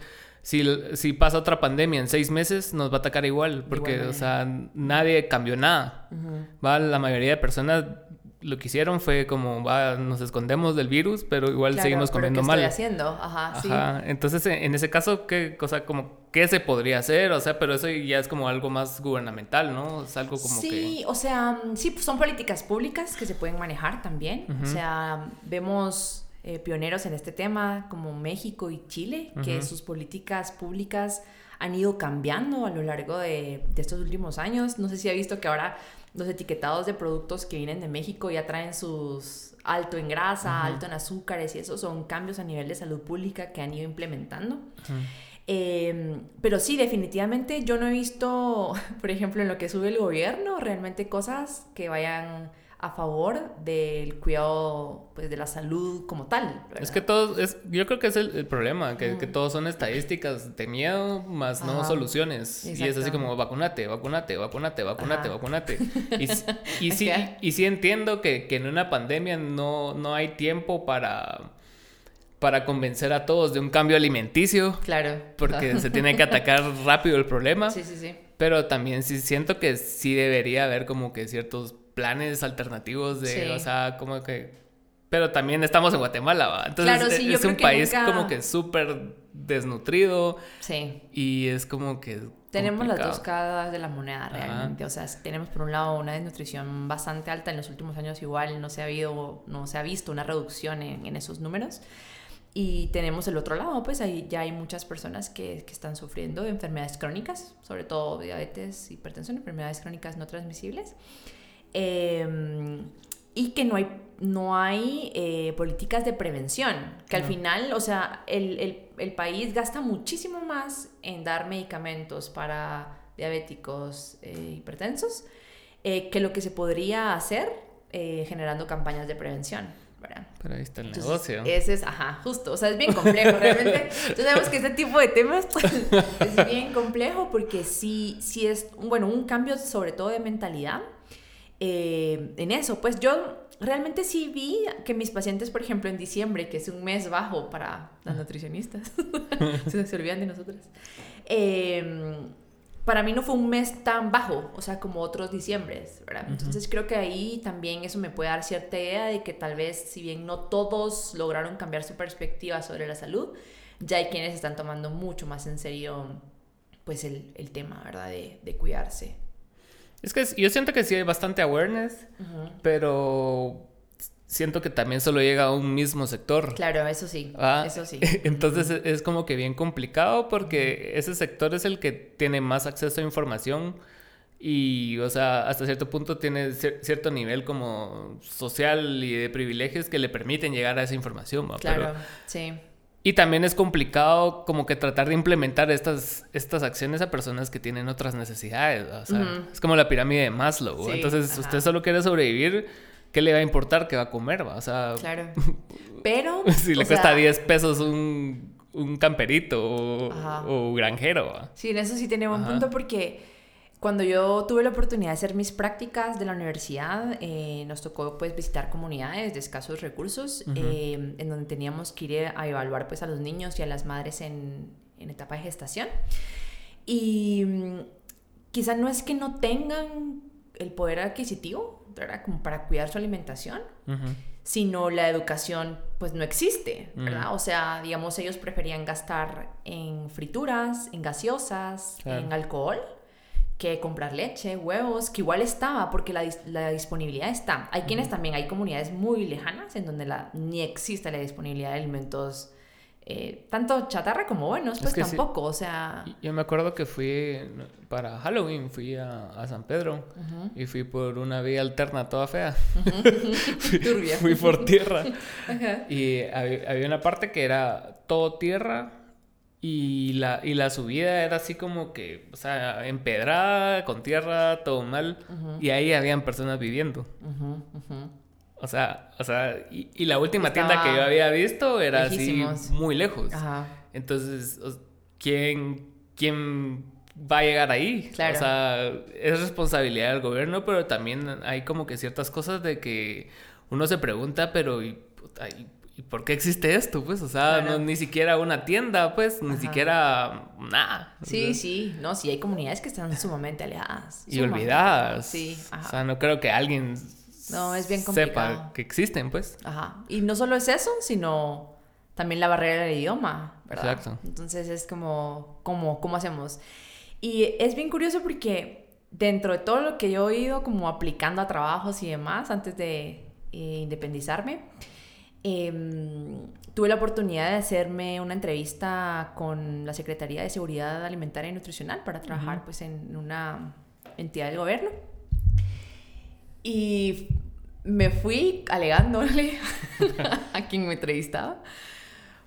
[SPEAKER 1] si, si pasa otra pandemia en seis meses, nos va a atacar igual, porque, o sea, nadie cambió nada. ¿va? La mayoría de personas lo que hicieron fue como, va, nos escondemos del virus, pero igual seguimos comiendo ¿qué mal.
[SPEAKER 2] Estoy haciendo? Ajá,
[SPEAKER 1] Ajá. Entonces, en ese caso, ¿qué cosa, como, qué se podría hacer? O sea, pero eso ya es como algo más gubernamental, ¿no? Es algo como
[SPEAKER 2] sí,
[SPEAKER 1] que...
[SPEAKER 2] Sí, o sea, sí, pues son políticas públicas que se pueden manejar también. O sea, vemos eh, pioneros en este tema, como México y Chile, que sus políticas públicas han ido cambiando a lo largo de, estos últimos años. No sé si ha visto que ahora los etiquetados de productos que vienen de México ya traen sus alto en grasa, alto en azúcares y eso son cambios a nivel de salud pública que han ido implementando. Em, pero sí, definitivamente yo no he visto, por ejemplo, en lo que sube el gobierno, realmente cosas que vayan a favor del cuidado pues, de la salud como tal.
[SPEAKER 1] Es que todos, es, yo creo que es el, problema, que, que, todos son estadísticas de miedo más no soluciones. Y es así como vacunate, vacunate, vacunate, vacunate, vacunate. Y, y, sí, y sí entiendo que, que en una pandemia no, no hay tiempo para para convencer a todos de un cambio alimenticio.
[SPEAKER 2] Claro.
[SPEAKER 1] Porque se tiene que atacar rápido el problema.
[SPEAKER 2] Sí, sí, sí.
[SPEAKER 1] Pero también sí siento que sí debería haber como que ciertos planes alternativos de, o sea, como que... Pero también estamos en Guatemala, ¿va? Entonces es, un país como que súper desnutrido.
[SPEAKER 2] Sí.
[SPEAKER 1] Y es como que...
[SPEAKER 2] Tenemos las dos caras de la moneda realmente. O sea, tenemos por un lado una desnutrición bastante alta. En los últimos años igual no se ha, habido, no se ha visto una reducción en, en esos números. Y tenemos el otro lado, pues ahí ya hay muchas personas que, que están sufriendo de enfermedades crónicas, sobre todo diabetes, hipertensión, enfermedades crónicas no transmisibles. Eh, y que no hay, no hay eh, políticas de prevención, que al final, o sea, el, el, el, país gasta muchísimo más en dar medicamentos para diabéticos eh, hipertensos eh, que lo que se podría hacer generando campañas de prevención. ¿verdad?
[SPEAKER 1] Pero ahí está el negocio.
[SPEAKER 2] Ese es, ajá, justo, o sea, es bien complejo, realmente. Entonces sabemos que este tipo de temas pues, es bien complejo porque sí, sí es, bueno, un cambio sobre todo de mentalidad eh, en eso. Pues yo realmente sí vi que mis pacientes, por ejemplo, en diciembre, que es un mes bajo para las nutricionistas, se, se olvidan de nosotras, em, para mí no fue un mes tan bajo, o sea, como otros diciembres, ¿verdad? Entonces creo que ahí también eso me puede dar cierta idea de que tal vez, si bien no todos lograron cambiar su perspectiva sobre la salud, ya hay quienes están tomando mucho más en serio pues el, el tema, ¿verdad? De, de cuidarse.
[SPEAKER 1] Es que yo siento que sí hay bastante awareness, pero siento que también solo llega a un mismo sector.
[SPEAKER 2] Claro, eso sí.
[SPEAKER 1] Ah,
[SPEAKER 2] eso sí.
[SPEAKER 1] Entonces es como que bien complicado porque ese sector es el que tiene más acceso a información y, o sea, hasta cierto punto tiene cierto nivel como social y de privilegios que le permiten llegar a esa información.
[SPEAKER 2] Claro, sí.
[SPEAKER 1] Y también es complicado como que tratar de implementar estas, estas acciones a personas que tienen otras necesidades. O sea, es como la pirámide de Maslow. Entonces, usted solo quiere sobrevivir, ¿qué le va a importar que va a comer? O sea,
[SPEAKER 2] claro. Pero...
[SPEAKER 1] si le cuesta 10 pesos un, un camperito o, o, granjero.
[SPEAKER 2] Sí, en eso sí tiene buen punto porque cuando yo tuve la oportunidad de hacer mis prácticas de la universidad, eh, nos tocó pues visitar comunidades de escasos recursos, eh, en donde teníamos que ir a evaluar pues a los niños y a las madres en, en etapa de gestación. Y mm, quizá no es que no tengan el poder adquisitivo, ¿verdad? Como para cuidar su alimentación, sino la educación pues no existe, ¿verdad? O sea, digamos, ellos preferían gastar en frituras, en gaseosas, en alcohol que comprar leche, huevos, que igual estaba, porque la, la disponibilidad está. Hay quienes también, hay comunidades muy lejanas en donde la, ni existe la disponibilidad de alimentos, eh, tanto chatarra como buenos, pues tampoco, o sea...
[SPEAKER 1] Yo me acuerdo que fui para Halloween, fui a, a San Pedro y fui por una vía alterna toda fea. fui, por tierra. Y había, había una parte que era todo tierra y la, y la subida era así como que, o sea, empedrada, con tierra, todo mal. Y ahí habían personas viviendo. O sea, o sea, y, la última tienda que yo había visto era así muy lejos. Entonces, ¿quién, ¿quién va a llegar ahí? Claro. O sea, es responsabilidad del gobierno, pero también hay como que ciertas cosas de que uno se pregunta, pero ¿y, ¿y por qué existe esto? Pues, o sea, no, ni siquiera una tienda, pues, ni siquiera nada.
[SPEAKER 2] Sí, sí, no, sí hay comunidades que están sumamente alejadas.
[SPEAKER 1] Y olvidadas. Sí, ajá. O sea, no creo que alguien
[SPEAKER 2] no, es bien complicado.
[SPEAKER 1] sepa que existen, pues.
[SPEAKER 2] Ajá. Y no solo es eso, sino también la barrera del idioma, ¿verdad? Exacto. Entonces es como, ¿cómo, cómo hacemos? Y es bien curioso porque dentro de todo lo que yo he ido como aplicando a trabajos y demás antes de eh, independizarme, Em, tuve la oportunidad de hacerme una entrevista con la Secretaría de Seguridad Alimentaria y Nutricional para trabajar pues en una entidad del gobierno. Y me fui alegándole a quien me entrevistaba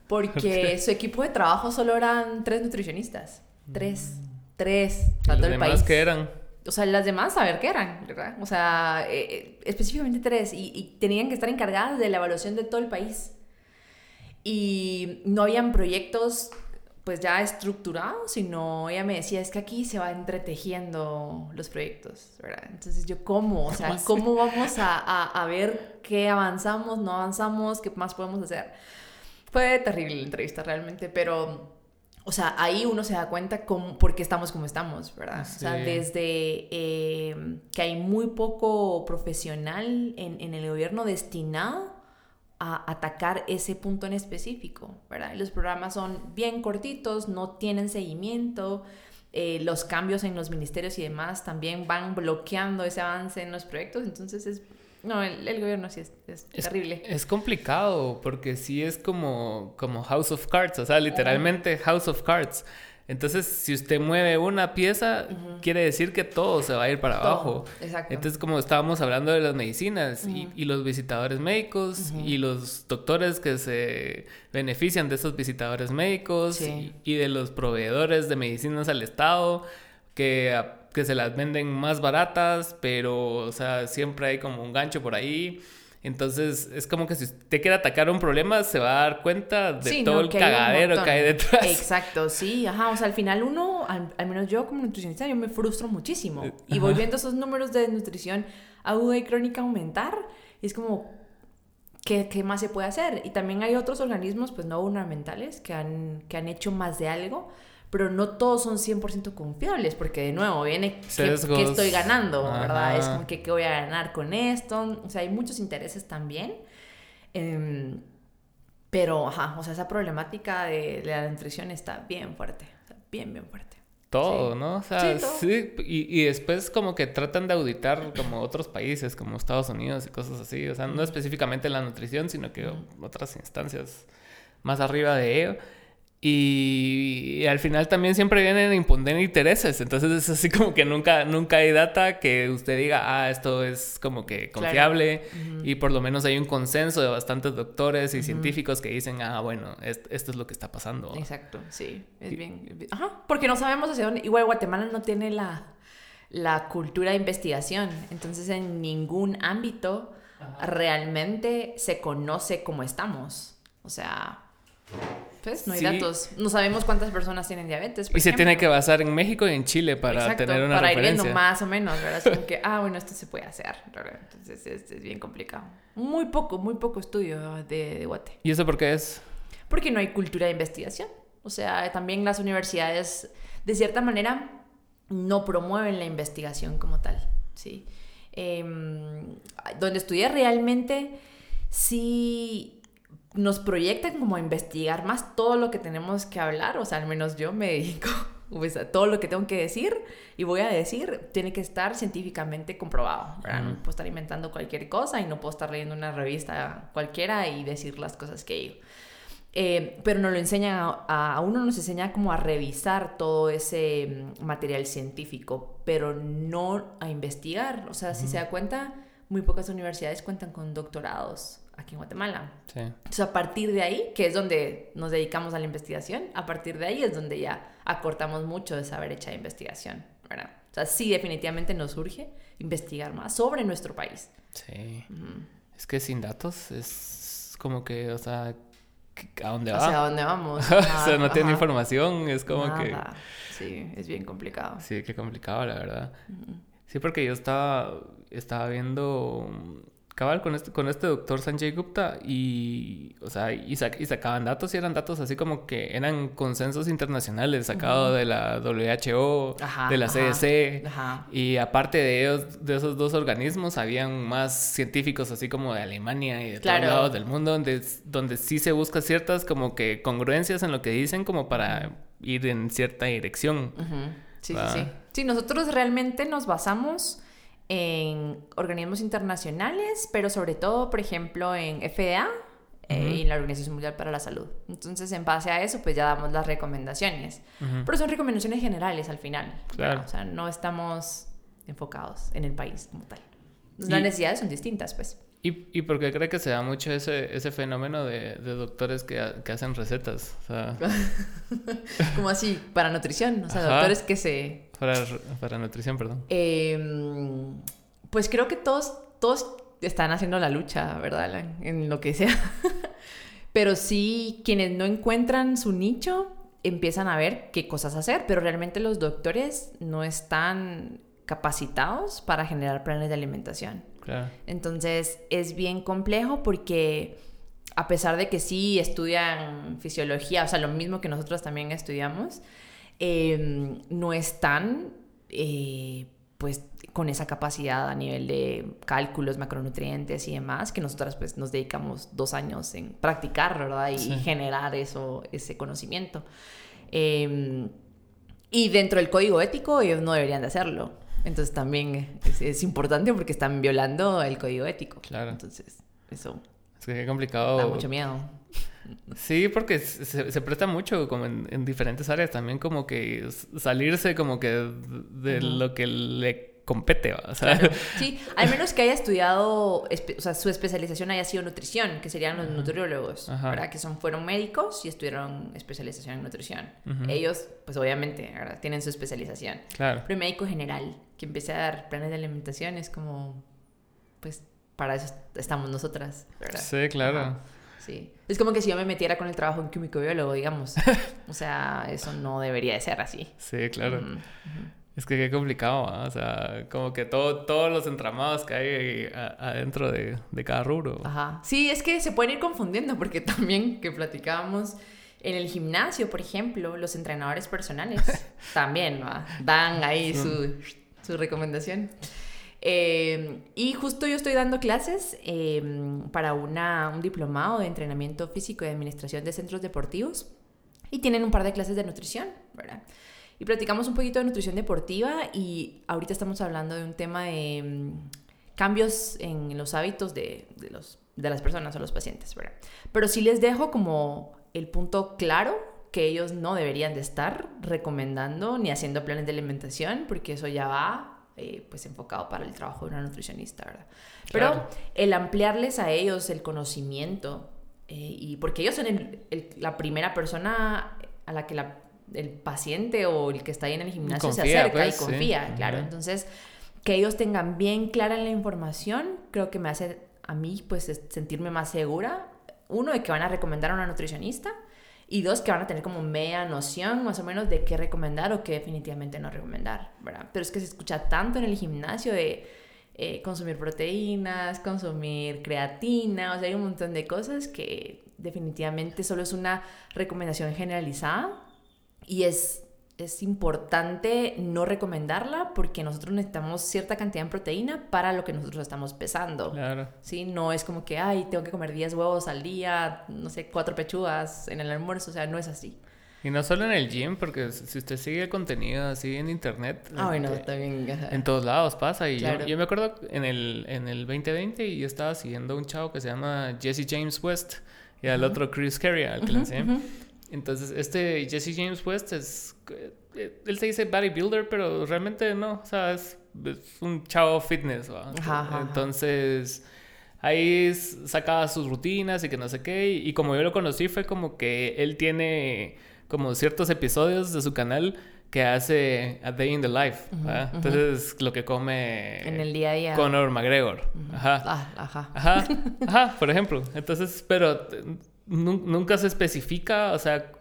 [SPEAKER 2] porque su equipo de trabajo solo eran tres nutricionistas. Tres. Mm. Tres.
[SPEAKER 1] Para todo el país. que eran?
[SPEAKER 2] O sea, las demás saber qué eran, ¿verdad? O sea, eh, eh, específicamente tres, y, tenían que estar encargadas de la evaluación de todo el país. Y no habían proyectos pues ya estructurados, sino ella me decía, es que aquí se va entretejiendo los proyectos, ¿verdad? Entonces yo, ¿cómo? O sea, ¿cómo, vamos a, a, a ver qué avanzamos, no avanzamos, qué más podemos hacer? Fue terrible la entrevista realmente, pero o sea, ahí uno se da cuenta con, por qué estamos como estamos, ¿verdad? O sea, desde eh, que hay muy poco profesional en, en, el gobierno destinado a atacar ese punto en específico, ¿verdad? los programas son bien cortitos, no tienen seguimiento, eh, los cambios en los ministerios y demás también van bloqueando ese avance en los proyectos, entonces es No, el, gobierno sí es, terrible.
[SPEAKER 1] Es complicado porque sí es como, como House of Cards, o sea, literalmente House of Cards. Entonces, si usted mueve una pieza, quiere decir que todo se va a ir para abajo. Exacto. Entonces, como estábamos hablando de las medicinas y, los visitadores médicos y los doctores que se benefician de esos visitadores médicos y, de los proveedores de medicinas al Estado que, que se las venden más baratas, pero, o sea, siempre hay como un gancho por ahí. Entonces, es como que si usted quiere atacar un problema, se va a dar cuenta de todo el cagadero que hay detrás.
[SPEAKER 2] Exacto, sí, ajá. O sea, al final uno, al, menos yo como nutricionista, yo me frustro muchísimo. Eh, y voy viendo esos números de nutrición aguda y crónica aumentar. Y es como, ¿qué, ¿qué, más se puede hacer? Y también hay otros organismos, pues no gubernamentales, que han, que han hecho más de algo pero no todos son 100% confiables, porque de nuevo viene qué, estoy ganando, ¿verdad? Es como que qué voy a ganar con esto, o sea, hay muchos intereses también. Em, pero, ajá, o sea, esa problemática de, la nutrición está bien fuerte, bien, bien fuerte.
[SPEAKER 1] Todo, ¿no? O sea, sí, Y, y, después como que tratan de auditar como otros países, como Estados Unidos y cosas así, o sea, no específicamente la nutrición, sino que otras instancias más arriba de ello. Y, al final también siempre vienen a imponer intereses. Entonces es así como que nunca, nunca hay data que usted diga, ah, esto es como que confiable. Y por lo menos hay un consenso de bastantes doctores y científicos que dicen, ah, bueno, esto, es lo que está pasando.
[SPEAKER 2] Exacto, sí, es bien. Ajá, porque no sabemos hacia dónde. Igual Guatemala no tiene la, la cultura de investigación. Entonces en ningún ámbito realmente se conoce cómo estamos. O sea pues no hay datos. No sabemos cuántas personas tienen diabetes.
[SPEAKER 1] y se tiene que basar en México y en Chile para tener una para ir viendo
[SPEAKER 2] más o menos, ¿verdad? Es como que, ah, bueno, esto se puede hacer. Entonces es, bien complicado. Muy poco, muy poco estudio de, de Guate.
[SPEAKER 1] ¿Y eso por qué es?
[SPEAKER 2] Porque no hay cultura de investigación. O sea, también las universidades, de cierta manera, no promueven la investigación como tal, ¿sí? Em, donde estudié realmente, sí nos proyectan como a investigar más todo lo que tenemos que hablar, o sea, al menos yo me dedico pues, a todo lo que tengo que decir y voy a decir, tiene que estar científicamente comprobado, ¿verdad? No puedo estar inventando cualquier cosa y no puedo estar leyendo una revista cualquiera y decir las cosas que digo. Eh, pero nos lo enseñan, a, a, uno nos enseña como a revisar todo ese mm, material científico, pero no a investigar. O sea, si se da cuenta, muy pocas universidades cuentan con doctorados aquí en Guatemala. Sí. Entonces, a partir de ahí, que es donde nos dedicamos a la investigación, a partir de ahí es donde ya acortamos mucho de esa brecha de investigación, ¿verdad? O sea, sí, definitivamente nos urge investigar más sobre nuestro país.
[SPEAKER 1] Sí. Es que sin datos es como que, o sea, ¿a dónde va?
[SPEAKER 2] O sea, ¿a dónde vamos?
[SPEAKER 1] o sea, no tiene información, es como que...
[SPEAKER 2] Sí, es bien complicado.
[SPEAKER 1] Sí, qué complicado, la verdad. Sí, porque yo estaba, estaba viendo cabal con este, con este doctor Sanjay Gupta y, o sea, y, sacaban datos y eran datos así como que eran consensos internacionales sacados de la WHO, de la CDC y aparte de ellos, de esos dos organismos, habían más científicos así como de Alemania y de todos lados del mundo donde, donde sí se busca ciertas como que congruencias en lo que dicen como para ir en cierta dirección.
[SPEAKER 2] Sí, sí, sí. Sí, nosotros realmente nos basamos en organismos internacionales, pero sobre todo, por ejemplo, en FDA eh, y en la Organización Mundial para la Salud. Entonces, en base a eso, pues ya damos las recomendaciones. Pero son recomendaciones generales al final. Claro. O sea, no estamos enfocados en el país como tal. Las necesidades son distintas, pues.
[SPEAKER 1] ¿Y, ¿Y por qué cree que se da mucho ese, ese fenómeno de, de doctores que, que, hacen recetas? O sea...
[SPEAKER 2] como así, para nutrición. O sea, doctores que se
[SPEAKER 1] para, para nutrición, perdón.
[SPEAKER 2] Em, pues creo que todos, todos están haciendo la lucha, ¿verdad? En lo que sea. pero sí, quienes no encuentran su nicho empiezan a ver qué cosas hacer, pero realmente los doctores no están capacitados para generar planes de alimentación. Claro. Entonces es bien complejo porque a pesar de que sí estudian fisiología, o sea, lo mismo que nosotros también estudiamos, Em, no están eh, pues con esa capacidad a nivel de cálculos, macronutrientes y demás, que nosotras pues nos dedicamos dos años en practicar, ¿verdad? Y generar eso, ese conocimiento. Em, y dentro del código ético ellos no deberían de hacerlo. Entonces también es, importante porque están violando el código ético. Claro. Entonces, eso.
[SPEAKER 1] Es que es complicado. Da
[SPEAKER 2] mucho miedo.
[SPEAKER 1] Sí, porque se, presta mucho como en, diferentes áreas también como que salirse como que de lo que le compete, o sea.
[SPEAKER 2] Sí, al menos que haya estudiado, o sea, su especialización haya sido nutrición, que serían los nutriólogos, ¿verdad? Que son, fueron médicos y estudiaron especialización en nutrición. Ellos, pues obviamente, ¿verdad? Tienen su especialización. Claro. Pero médico general, que empiece a dar planes de alimentación, es como, pues, para eso estamos nosotras, ¿verdad?
[SPEAKER 1] Sí, claro.
[SPEAKER 2] Sí. Es como que si yo me metiera con el trabajo en químico biólogo, digamos. o sea, eso no debería de ser así.
[SPEAKER 1] Sí, claro. Es que qué complicado, o sea, como que todo, todos los entramados que hay adentro de, de, cada rubro.
[SPEAKER 2] Ajá. Sí, es que se pueden ir confundiendo porque también que platicábamos en el gimnasio, por ejemplo, los entrenadores personales también dan ahí su, su recomendación. Eh, y justo yo estoy dando clases em, para una, un diplomado de entrenamiento físico y administración de centros deportivos y tienen un par de clases de nutrición, ¿verdad? y platicamos un poquito de nutrición deportiva y ahorita estamos hablando de un tema de mm, cambios en los hábitos de, de, los, de las personas o los pacientes, ¿verdad? Pero sí les dejo como el punto claro que ellos no deberían de estar recomendando ni haciendo planes de alimentación porque eso ya va eh, pues enfocado para el trabajo de una nutricionista, ¿verdad? Pero el ampliarles a ellos el conocimiento eh, y porque ellos son la primera persona a la que la el paciente o el que está ahí en el gimnasio se acerca y pues, confía, claro. Entonces, que ellos tengan bien clara la información, creo que me hace a mí pues sentirme más segura. Uno, de que van a recomendar a una nutricionista y dos, que van a tener como media noción más o menos de qué recomendar o qué definitivamente no recomendar, ¿verdad? Pero es que se escucha tanto en el gimnasio de eh, consumir proteínas, consumir creatina, o sea, hay un montón de cosas que definitivamente solo es una recomendación generalizada y es, es importante no recomendarla porque nosotros necesitamos cierta cantidad de proteína para lo que nosotros estamos pesando. Claro. ¿sí? No es como que, ay, tengo que comer 10 huevos al día, no sé, cuatro pechugas en el almuerzo, o sea, no es así.
[SPEAKER 1] Y no solo en el gym, porque si usted sigue el contenido así en internet.
[SPEAKER 2] Ah, bueno, este, también.
[SPEAKER 1] En todos lados pasa. Y yo, yo, me acuerdo en el, en el 2020 y yo estaba siguiendo un chavo que se llama Jesse James West y al otro Chris Carey, al que le enseñé. Entonces, este Jesse James West es. Eh, él se dice bodybuilder, pero realmente no. O sea, es, un chavo fitness. Entonces, ahí sacaba sus rutinas y que no sé qué. Y, como yo lo conocí, fue como que él tiene como ciertos episodios de su canal que hace A Day in the Life. Entonces, lo que come.
[SPEAKER 2] En el día a día.
[SPEAKER 1] Conor McGregor. Ajá. Ah, ajá. Ajá. Ajá, por ejemplo. Entonces, pero nunca se especifica, o sea,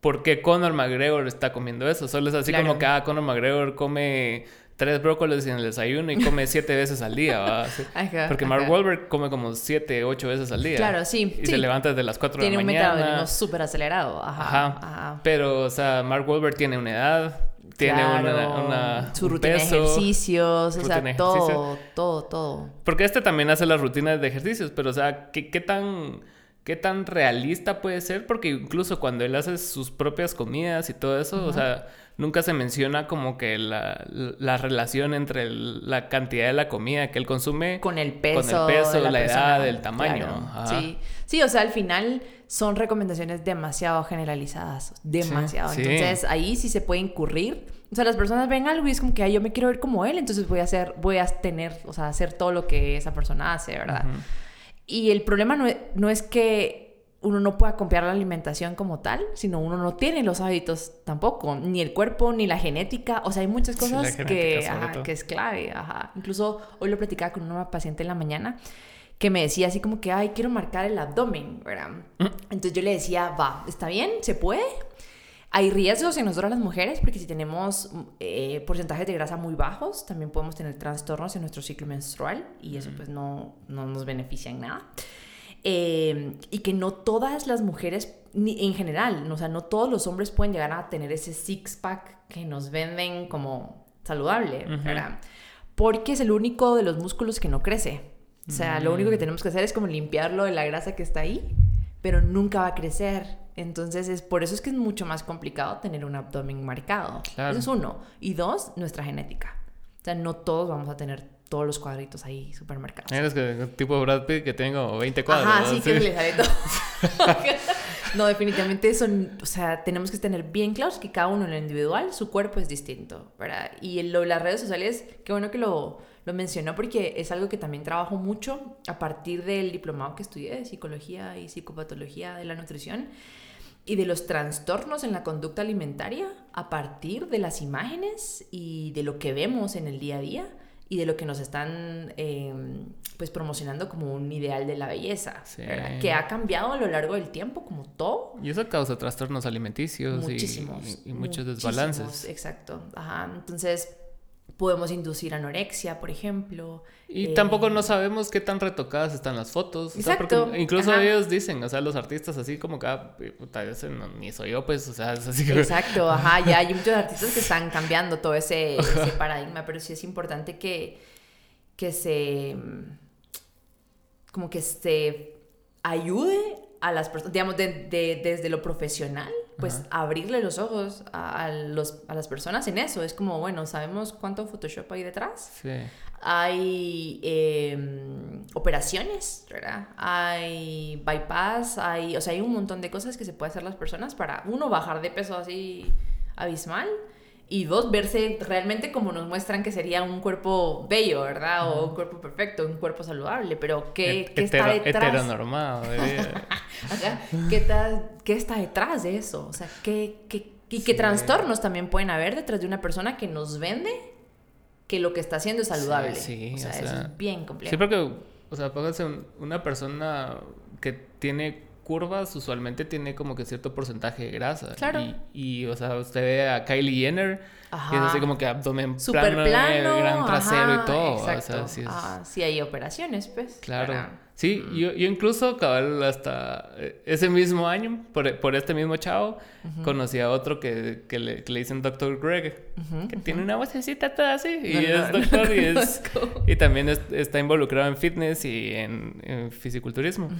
[SPEAKER 1] por qué Conor McGregor está comiendo eso. Solo es así como que, ah, Conor McGregor come tres brócolis en el desayuno y come siete veces al día. Porque Mark Wahlberg come como siete, ocho veces al día.
[SPEAKER 2] Claro, sí.
[SPEAKER 1] Y se levanta desde las cuatro de la mañana.
[SPEAKER 2] Tiene un metabolismo súper acelerado. Ajá,
[SPEAKER 1] ajá, Pero, o sea, Mark Wahlberg tiene una edad, tiene una,
[SPEAKER 2] su rutina de ejercicios, o sea, todo, todo, todo.
[SPEAKER 1] Porque este también hace las rutinas de ejercicios, pero, o sea, ¿qué, qué tan qué tan realista puede ser, porque incluso cuando él hace sus propias comidas y todo eso, o sea, nunca se menciona como que la, la relación entre la cantidad de la comida que él consume
[SPEAKER 2] con el peso,
[SPEAKER 1] con el peso la, edad, el tamaño.
[SPEAKER 2] Sí. sí, o sea, al final son recomendaciones demasiado generalizadas, demasiado. Entonces ahí sí se puede incurrir. O sea, las personas ven algo y es como que Ay, yo me quiero ver como él, entonces voy a hacer, voy a tener, o sea, hacer todo lo que esa persona hace, ¿verdad? Y el problema no es, no es que uno no pueda copiar la alimentación como tal, sino uno no tiene los hábitos tampoco, ni el cuerpo, ni la genética. O sea, hay muchas cosas que, que es clave. Ajá. Incluso hoy lo platicaba con una paciente en la mañana que me decía así como que, ay, quiero marcar el abdomen, ¿verdad? Entonces yo le decía, va, ¿está bien? ¿Se puede? Hay riesgos en nosotros las mujeres porque si tenemos eh, porcentajes de grasa muy bajos, también podemos tener trastornos en nuestro ciclo menstrual y eso pues no, no nos beneficia en nada. Eh, y que no todas las mujeres, ni en general, o sea, no todos los hombres pueden llegar a tener ese six-pack que nos venden como saludable, ¿verdad? Porque es el único de los músculos que no crece. O sea, lo único que mm. tenemos que hacer es como limpiarlo de la grasa que está ahí, pero nunca va a crecer. Entonces, es por eso es que es mucho más complicado tener un abdomen marcado. Eso es uno. Y dos, nuestra genética. O sea, no todos vamos a tener todos los cuadritos ahí supermercados.
[SPEAKER 1] Eres que tipo Brad Pitt que tengo 20 cuadros.
[SPEAKER 2] Ajá, sí, que le sale todo. no, definitivamente eso, o sea, tenemos que tener bien claros que cada uno en lo individual, su cuerpo es distinto, ¿verdad? Y lo, las redes sociales, qué bueno que lo, lo mencionó porque es algo que también trabajo mucho a partir del diplomado que estudié de psicología y psicopatología de la nutrición y de los trastornos en la conducta alimentaria a partir de las imágenes y de lo que vemos en el día a día y de lo que nos están em, pues promocionando como un ideal de la belleza, que ha cambiado a lo largo del tiempo como todo.
[SPEAKER 1] Y eso causa trastornos alimenticios y, muchos desbalances.
[SPEAKER 2] Exacto. Ajá. Entonces, podemos inducir anorexia, por ejemplo.
[SPEAKER 1] Y tampoco no sabemos qué tan retocadas están las fotos. Exacto. incluso ellos dicen, o sea, los artistas así como que, ah, puta, ese ni soy yo, pues, o sea, es así que...
[SPEAKER 2] Exacto, ajá, ya hay muchos artistas que están cambiando todo ese, ese paradigma, pero sí es importante que, que se... como que se ayude a las personas, digamos, de, desde lo profesional, pues abrirle los ojos a, los, a las personas en eso. Es como, bueno, sabemos cuánto Photoshop hay detrás. Sí. Hay em, operaciones, ¿verdad? Hay bypass, hay, o sea, hay un montón de cosas que se puede hacer las personas para, uno, bajar de peso así abismal y dos, verse realmente como nos muestran que sería un cuerpo bello, ¿verdad? O un cuerpo perfecto, un cuerpo saludable, pero ¿qué, ¿qué está detrás?
[SPEAKER 1] Heteronormado.
[SPEAKER 2] ¿qué, está, ¿qué, está, detrás de eso? O sea, ¿qué, qué, y qué trastornos también pueden haber detrás de una persona que nos vende que lo que está haciendo es saludable? Sí, o sea, es bien complejo.
[SPEAKER 1] Sí, porque, o sea, póngase una persona que tiene curvas usualmente tiene como que cierto porcentaje de grasa. Claro. Y, o sea, usted ve a Kylie Jenner y es así como que abdomen
[SPEAKER 2] Super plano,
[SPEAKER 1] gran trasero y todo.
[SPEAKER 2] Exacto. O sea, ah, sí, hay operaciones, pues.
[SPEAKER 1] Claro. Sí, yo, yo, incluso, cabal, hasta eh, ese mismo año, por, por este mismo chavo, conocí a otro que, que, le, que le, dicen Dr. Greg, que tiene una vocecita toda así, y es doctor, y, es, y también está involucrado en fitness y en, fisiculturismo.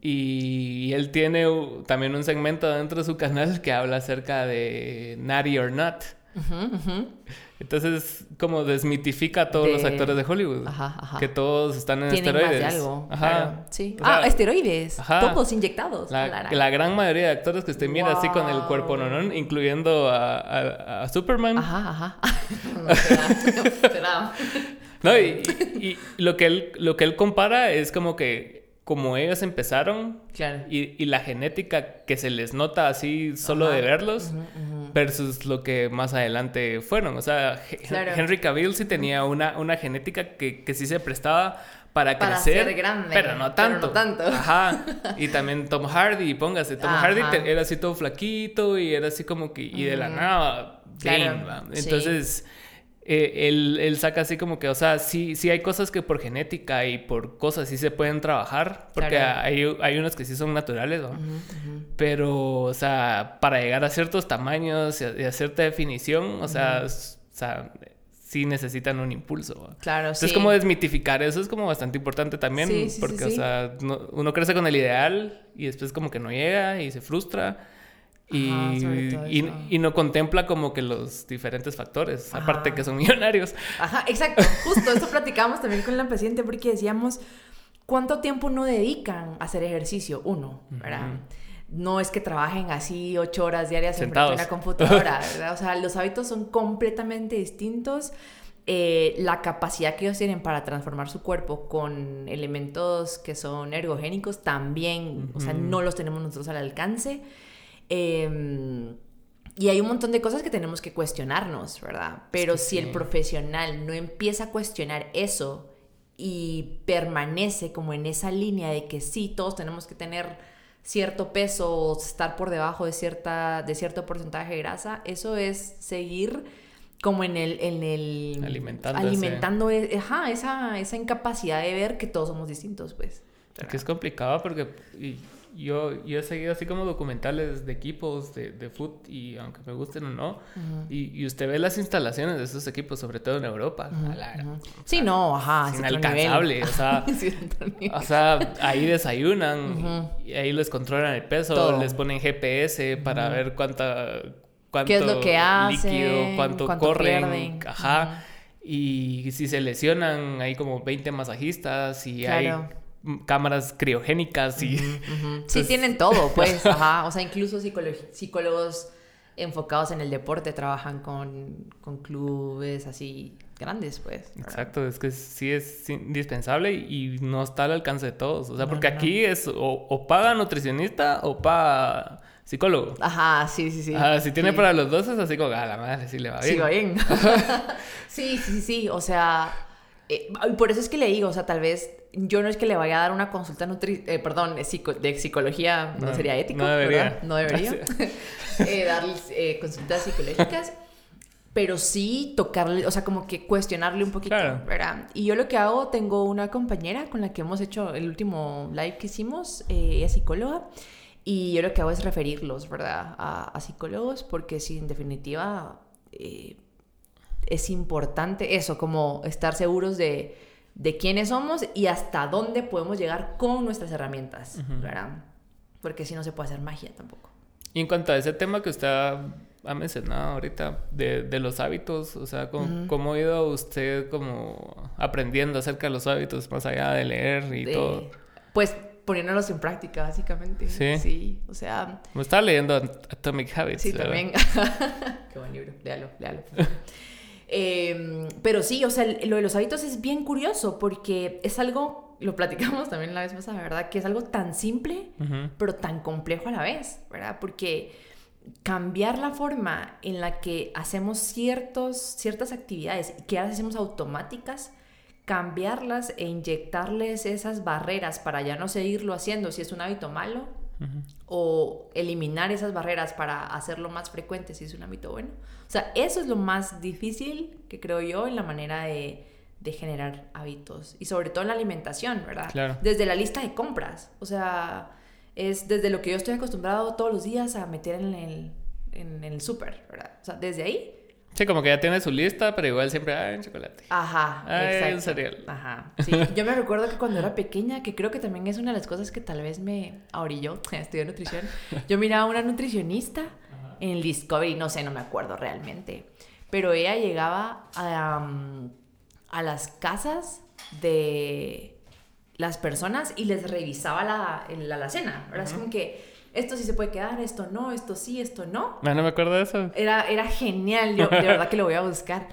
[SPEAKER 1] Y, él tiene también un segmento dentro de su canal que habla acerca de Natty or Not. Entonces, como desmitifica a todos los actores de Hollywood. Ajá, ajá. Que todos están en esteroides.
[SPEAKER 2] Más de algo. Ajá. Sí. ah, esteroides. Todos inyectados.
[SPEAKER 1] La, la, gran mayoría de actores que usted mira así con el cuerpo no, incluyendo a, a, Superman. Ajá, ajá. no, no y, y, lo, que él, lo que él compara es como que como ellos empezaron claro. y, y, la genética que se les nota así solo de verlos versus lo que más adelante fueron. O sea, Henry Cavill sí tenía una, una genética que, que sí se prestaba para, para crecer, ser grande, pero no tanto. Pero no tanto. Ajá. Y también Tom Hardy, póngase, Tom Hardy era así todo flaquito y era así como que y de la nada, claro. Entonces eh, él, saca así como que, o sea, sí, sí hay cosas que por genética y por cosas sí se pueden trabajar, porque hay, hay unas que sí son naturales, ¿no? Pero, o sea, para llegar a ciertos tamaños y a, cierta definición, o sea, o sea, sí necesitan un impulso.
[SPEAKER 2] Claro,
[SPEAKER 1] Entonces, como desmitificar eso es como bastante importante también, porque, o sea, uno crece con el ideal y después como que no llega y se frustra. Y, y, no contempla como que los diferentes factores, aparte que son millonarios.
[SPEAKER 2] Ajá, exacto. Justo esto platicamos también con la paciente porque decíamos, ¿cuánto tiempo no dedican a hacer ejercicio? Uno, ¿verdad? No es que trabajen así ocho horas diarias en una computadora, ¿verdad? O sea, los hábitos son completamente distintos. Eh, la capacidad que ellos tienen para transformar su cuerpo con elementos que son ergogénicos también, o sea, no los tenemos nosotros al alcance. Em, y hay un montón de cosas que tenemos que cuestionarnos, ¿verdad? Pero si el profesional no empieza a cuestionar eso y permanece como en esa línea de que sí, todos tenemos que tener cierto peso o estar por debajo de, cierta, de cierto porcentaje de grasa, eso es seguir como en el... En el alimentando e, esa, esa incapacidad de ver que todos somos distintos, pues.
[SPEAKER 1] Que es complicado porque yo, yo he seguido así como documentales de equipos de, de foot y aunque me gusten o no, y, y, usted ve las instalaciones de esos equipos, sobre todo en Europa.
[SPEAKER 2] sí, no, ajá.
[SPEAKER 1] Es inalcanzable. O sea, o sea, ahí desayunan y ahí les controlan el peso, les ponen GPS para ver cuánta, cuánto
[SPEAKER 2] ¿Qué es lo que
[SPEAKER 1] líquido, cuánto, corren. Ajá. Y si se lesionan, hay como 20 masajistas y hay cámaras criogénicas y...
[SPEAKER 2] Sí, tienen todo, pues. Ajá. O sea, incluso psicólogos enfocados en el deporte trabajan con, con clubes así grandes, pues.
[SPEAKER 1] Exacto, es que sí es indispensable y no está al alcance de todos. O sea, porque aquí es o, paga nutricionista o paga psicólogo.
[SPEAKER 2] Ajá, sí, sí, sí.
[SPEAKER 1] si tiene para los dos es así como, ah, la madre, sí le va bien.
[SPEAKER 2] Sí, va bien. sí, sí, sí, o sea, eh, por eso es que le digo, o sea, tal vez yo no es que le vaya a dar una consulta nutri eh, perdón, de psicología, no, sería ético, no debería. ¿verdad? No debería eh, darles eh, consultas psicológicas pero sí tocarle, o sea, como que cuestionarle un poquito, ¿verdad? Y yo lo que hago, tengo una compañera con la que hemos hecho el último live que hicimos, eh, ella es psicóloga, y yo lo que hago es referirlos, ¿verdad? A, psicólogos, porque sí, en definitiva, eh, es importante eso, como estar seguros de, de quiénes somos y hasta dónde podemos llegar con nuestras herramientas, ¿verdad? Porque si no se puede hacer magia tampoco.
[SPEAKER 1] Y en cuanto a ese tema que usted ha mencionado ahorita de, de los hábitos, o sea, ¿cómo, ha ido usted como aprendiendo acerca de los hábitos más allá de leer y todo?
[SPEAKER 2] Pues poniéndolos en práctica, básicamente. Sí. Sí, o sea...
[SPEAKER 1] Me estaba leyendo Atomic Habits.
[SPEAKER 2] Sí, también. Qué buen libro, léalo, léalo. Em, pero sí, o sea, lo de los hábitos es bien curioso porque es algo, lo platicamos también la vez pasada, ¿verdad? Que es algo tan simple, pero tan complejo a la vez, ¿verdad? Porque cambiar la forma en la que hacemos ciertos, ciertas actividades que ahora hacemos automáticas, cambiarlas e inyectarles esas barreras para ya no seguirlo haciendo si es un hábito malo, o eliminar esas barreras para hacerlo más frecuente si es un hábito bueno. O sea, eso es lo más difícil que creo yo en la manera de, de generar hábitos y sobre todo en la alimentación, ¿verdad? Desde la lista de compras, o sea es desde lo que yo estoy acostumbrado todos los días a meter en el, en el súper, ¿verdad? O sea, desde ahí.
[SPEAKER 1] Sí, como que ya tiene su lista, pero igual siempre hay un chocolate.
[SPEAKER 2] Ajá,
[SPEAKER 1] hay un cereal.
[SPEAKER 2] Ajá, sí. Yo me recuerdo que cuando era pequeña, que creo que también es una de las cosas que tal vez me ahorilló, estudié nutrición, yo miraba a una nutricionista en el Discovery, no sé, no me acuerdo realmente, pero ella llegaba a, a las casas de las personas y les revisaba la, la alacena, ¿verdad? Es como que esto sí se puede quedar, esto no, esto sí, esto no.
[SPEAKER 1] No, ah, no me acuerdo de eso.
[SPEAKER 2] Era, era genial, yo de verdad que lo voy a buscar.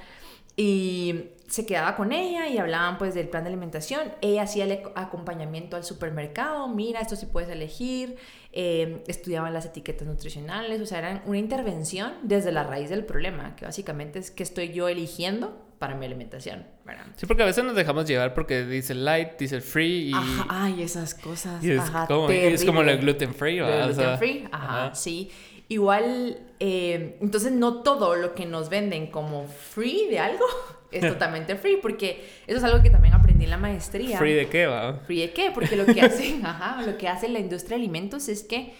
[SPEAKER 2] Y se quedaba con ella y hablaban pues del plan de alimentación. Ella hacía el acompañamiento al supermercado, mira, esto sí puedes elegir. Eh, estudiaban las etiquetas nutricionales, o sea, era una intervención desde la raíz del problema, que básicamente es que estoy yo eligiendo para mi alimentación, ¿verdad?
[SPEAKER 1] Sí, porque a veces nos dejamos llevar porque dice light, dice free y...
[SPEAKER 2] Ajá, ay, esas cosas.
[SPEAKER 1] es,
[SPEAKER 2] ajá,
[SPEAKER 1] como, es como el gluten free,
[SPEAKER 2] ¿verdad? gluten free, ajá, sí. Igual, eh, entonces no todo lo que nos venden como free de algo es totalmente free, porque eso es algo que también aprendí en la maestría.
[SPEAKER 1] ¿Free de qué, va?
[SPEAKER 2] ¿Free de qué? Porque lo que hacen, ajá, lo que hace la industria de alimentos es que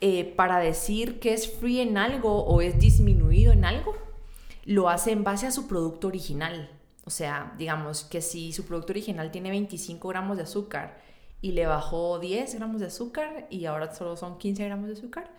[SPEAKER 2] eh, para decir que es free en algo o es disminuido en algo, lo hace en base a su producto original. O sea, digamos que si su producto original tiene 25 gramos de azúcar y le bajó 10 gramos de azúcar y ahora solo son 15 gramos de azúcar,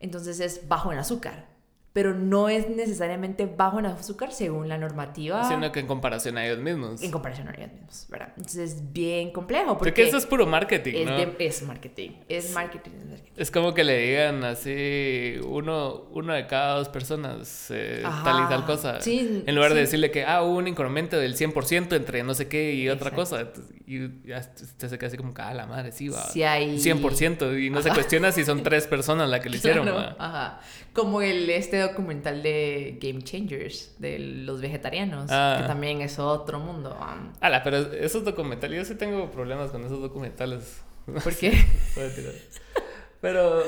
[SPEAKER 2] entonces es bajo en azúcar pero no es necesariamente bajo en azúcar según la normativa.
[SPEAKER 1] Sino que en comparación a ellos mismos.
[SPEAKER 2] En comparación a ellos mismos, ¿verdad? Entonces es bien complejo. Porque
[SPEAKER 1] eso es puro marketing,
[SPEAKER 2] es
[SPEAKER 1] ¿no?
[SPEAKER 2] es marketing, es marketing,
[SPEAKER 1] es como que le digan así, uno, uno de cada dos personas eh, tal y tal cosa. Sí, en lugar de decirle que, ah, hubo un incremento del 100% entre no sé qué y otra cosa. Y ya usted se queda así como, ah, la madre, sí, va. Sí hay... 100%. Y no se cuestiona si son tres personas las que lo hicieron,
[SPEAKER 2] Ajá. Como el este documental de Game Changers, de los vegetarianos, que ah. también es otro mundo.
[SPEAKER 1] Ala, pero esos documentales, yo sí tengo problemas con esos documentales.
[SPEAKER 2] ¿Por qué?
[SPEAKER 1] Pero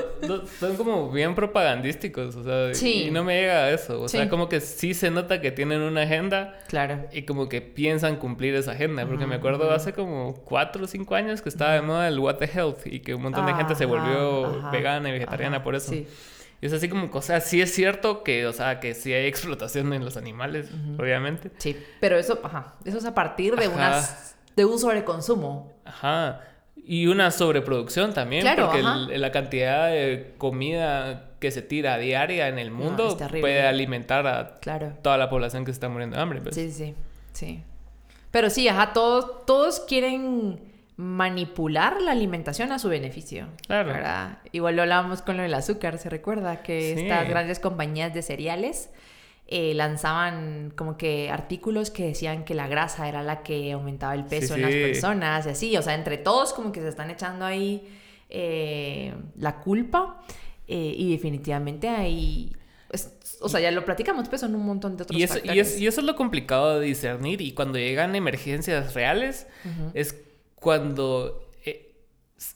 [SPEAKER 1] son como bien propagandísticos, o sea, y no me llega a eso. O sea, como que sí se nota que tienen una agenda.
[SPEAKER 2] Claro.
[SPEAKER 1] Y como que piensan cumplir esa agenda. Porque me acuerdo hace como cuatro o cinco años que estaba de moda el What the Health y que un montón de gente se volvió vegana y vegetariana por eso. Sí. Y es así como, o sea, sí es cierto que, o sea, que sí hay explotación en los animales, obviamente.
[SPEAKER 2] Sí, pero eso, ajá, eso es a partir de unas, de un sobreconsumo.
[SPEAKER 1] Ajá. Y una sobreproducción también, porque la cantidad de comida que se tira diaria en el mundo puede alimentar a toda la población que se está muriendo de hambre. Pues.
[SPEAKER 2] Sí, sí, sí. Pero sí, ajá, todos, todos quieren manipular la alimentación a su beneficio. Claro. Igual lo hablábamos con lo del azúcar, ¿se recuerda? Que estas grandes compañías de cereales eh, lanzaban como que artículos que decían que la grasa era la que aumentaba el peso en las personas y así. O sea, entre todos como que se están echando ahí eh, la culpa. Eh, y definitivamente hay o sea, ya lo platicamos, pero son un montón de otros
[SPEAKER 1] y eso, Y, eso es lo complicado de discernir. Y cuando llegan emergencias reales, es cuando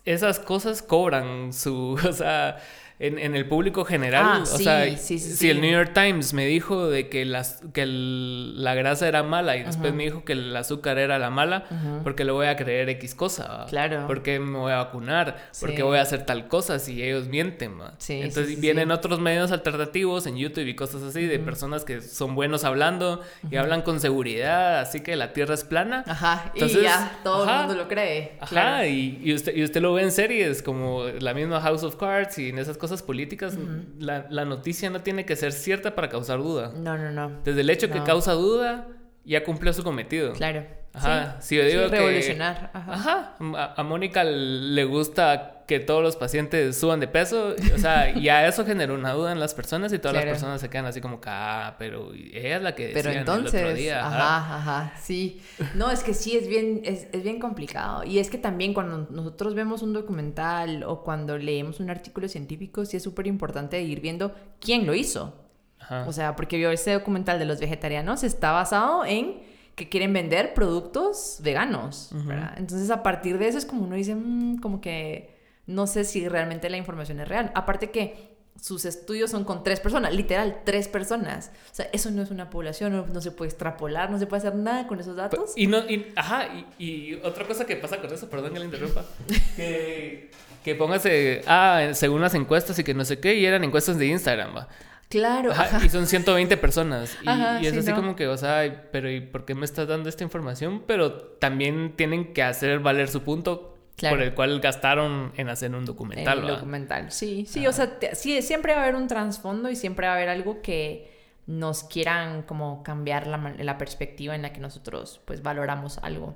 [SPEAKER 1] esas cosas cobran su. O sea en, el público general. Ah, o sea, si el New York Times me dijo de que, las, que la grasa era mala y después me dijo que el azúcar era la mala, porque le voy a creer X cosa. Claro. Porque me voy a vacunar, porque voy a hacer tal cosa si ellos mienten. Entonces vienen otros medios alternativos en YouTube y cosas así de personas que son buenos hablando y hablan con seguridad, así que la Tierra es plana.
[SPEAKER 2] Ajá, y ya todo el mundo lo cree.
[SPEAKER 1] Ajá, y, y, usted, y usted lo ve en series como la misma House of Cards y en esas cosas cosas políticas, la, noticia no tiene que ser cierta para causar duda.
[SPEAKER 2] No, no, no.
[SPEAKER 1] Desde el hecho que causa duda, ya cumplió su cometido.
[SPEAKER 2] Claro.
[SPEAKER 1] Ajá. Si yo digo
[SPEAKER 2] revolucionar.
[SPEAKER 1] Ajá. A, Mónica le gusta que todos los pacientes suban de peso. O sea, ya eso generó una duda en las personas y todas las personas se quedan así como que, ah, pero ella es la que
[SPEAKER 2] pero entonces, el otro día. Ajá. ajá, sí. No, es que sí, es bien, es, es bien complicado. Y es que también cuando nosotros vemos un documental o cuando leemos un artículo científico, sí es súper importante ir viendo quién lo hizo. Ajá. O sea, porque vio ese documental de los vegetarianos está basado en que quieren vender productos veganos, Entonces a partir de eso es como uno dice, mm, como que no sé si realmente la información es real. Aparte que sus estudios son con tres personas, literal, tres personas. O sea, eso no es una población, no, se puede extrapolar, no se puede hacer nada con esos datos.
[SPEAKER 1] Y, no, ajá, y, otra cosa que pasa con eso, perdón que le interrumpa, que, que póngase, ah, según las encuestas y que no sé qué, y eran encuestas de Instagram, va.
[SPEAKER 2] Claro.
[SPEAKER 1] Y son 120 personas. Y, es así como que, o sea, pero ¿y por qué me estás dando esta información? Pero también tienen que hacer valer su punto por el cual gastaron en hacer un documental.
[SPEAKER 2] Un documental, sí, sí, o sea, sí, siempre va a haber un trasfondo y siempre va a haber algo que nos quieran como cambiar la, la, perspectiva en la que nosotros pues valoramos algo.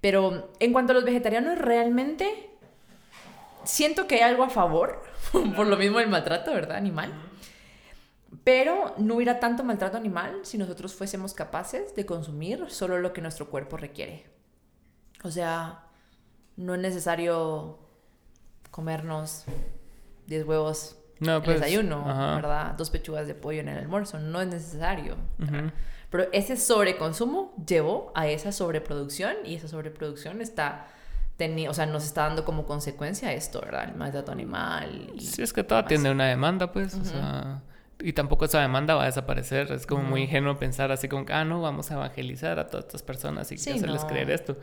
[SPEAKER 2] Pero en cuanto a los vegetarianos, realmente siento que hay algo a favor, por lo mismo el maltrato, ¿verdad? Animal. Pero no hubiera tanto maltrato animal si nosotros fuésemos capaces de consumir solo lo que nuestro cuerpo requiere. O sea, no es necesario comernos 10 huevos no, en pues, desayuno, ¿verdad? Dos pechugas de pollo en el almuerzo, no es necesario. Pero ese sobreconsumo llevó a esa sobreproducción y esa sobreproducción está o sea, nos está dando como consecuencia esto, ¿verdad? El maltrato animal.
[SPEAKER 1] sí, es que todo tiene una demanda, pues, o sea y tampoco esa demanda va a desaparecer. Es como muy ingenuo pensar así como que, ah, no, vamos a evangelizar a todas estas personas y hacerles creer esto.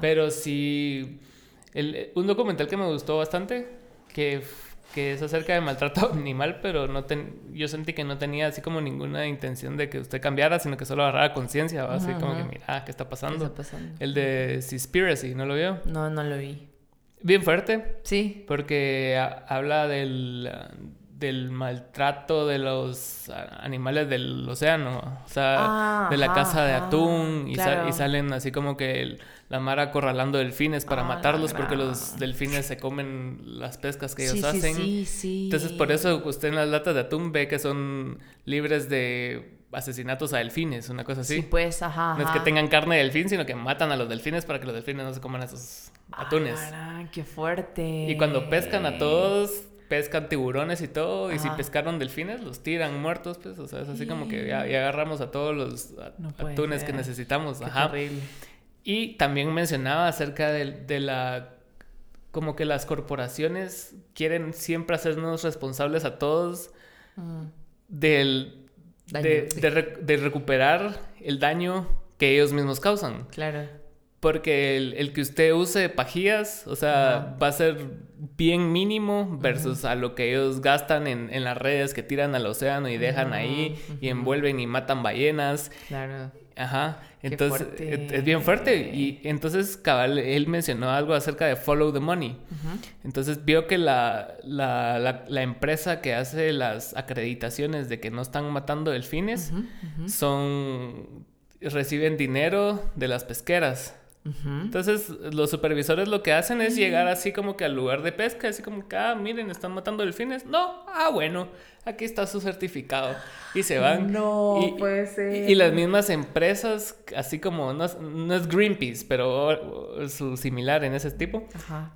[SPEAKER 1] Pero sí, el, un documental que me gustó bastante, que, que es acerca de maltrato animal, pero no ten, yo sentí que no tenía así como ninguna intención de que usted cambiara, sino que solo agarrara conciencia, así como que, mira, ¿qué está pasando? ¿Qué está pasando? El de Seaspiracy, ¿no lo vio?
[SPEAKER 2] No, no lo vi.
[SPEAKER 1] Bien fuerte.
[SPEAKER 2] Sí.
[SPEAKER 1] Porque habla del del maltrato de los animales del océano, o sea, de la caza de atún y, salen así como que la mar acorralando delfines para ah, matarlos porque los delfines se comen las pescas que ellos hacen. Entonces por eso usted en las latas de atún ve que son libres de asesinatos a delfines, una cosa así.
[SPEAKER 2] Sí, pues, ajá,
[SPEAKER 1] No es que tengan carne de delfín, sino que matan a los delfines para que los delfines no se coman esos atunes.
[SPEAKER 2] Ah, qué fuerte.
[SPEAKER 1] Y cuando pescan a todos, pescan tiburones y todo, y si pescaron delfines, los tiran muertos, pues, o sea, es así como que ya, agarramos a todos los atunes que necesitamos. Ajá. Y también mencionaba acerca de, la como que las corporaciones quieren siempre hacernos responsables a todos del de, de, recuperar el daño que ellos mismos causan.
[SPEAKER 2] Claro.
[SPEAKER 1] Porque el, que usted use pajillas, o sea, va a ser bien mínimo versus a lo que ellos gastan en, las redes que tiran al océano y dejan ahí y envuelven y matan ballenas. Claro. Ajá. Entonces, es bien fuerte. Y entonces, cabal, él mencionó algo acerca de follow the money. Entonces, vio que la, la, la, empresa que hace las acreditaciones de que no están matando delfines son. reciben dinero de las pesqueras. Entonces, los supervisores lo que hacen es llegar así como que al lugar de pesca, así como que, ah, miren, están matando delfines. No, ah, bueno, aquí está su certificado. Y se van.
[SPEAKER 2] No, puede ser.
[SPEAKER 1] Y, las mismas empresas, así como, no, es Greenpeace, pero su similar en ese tipo,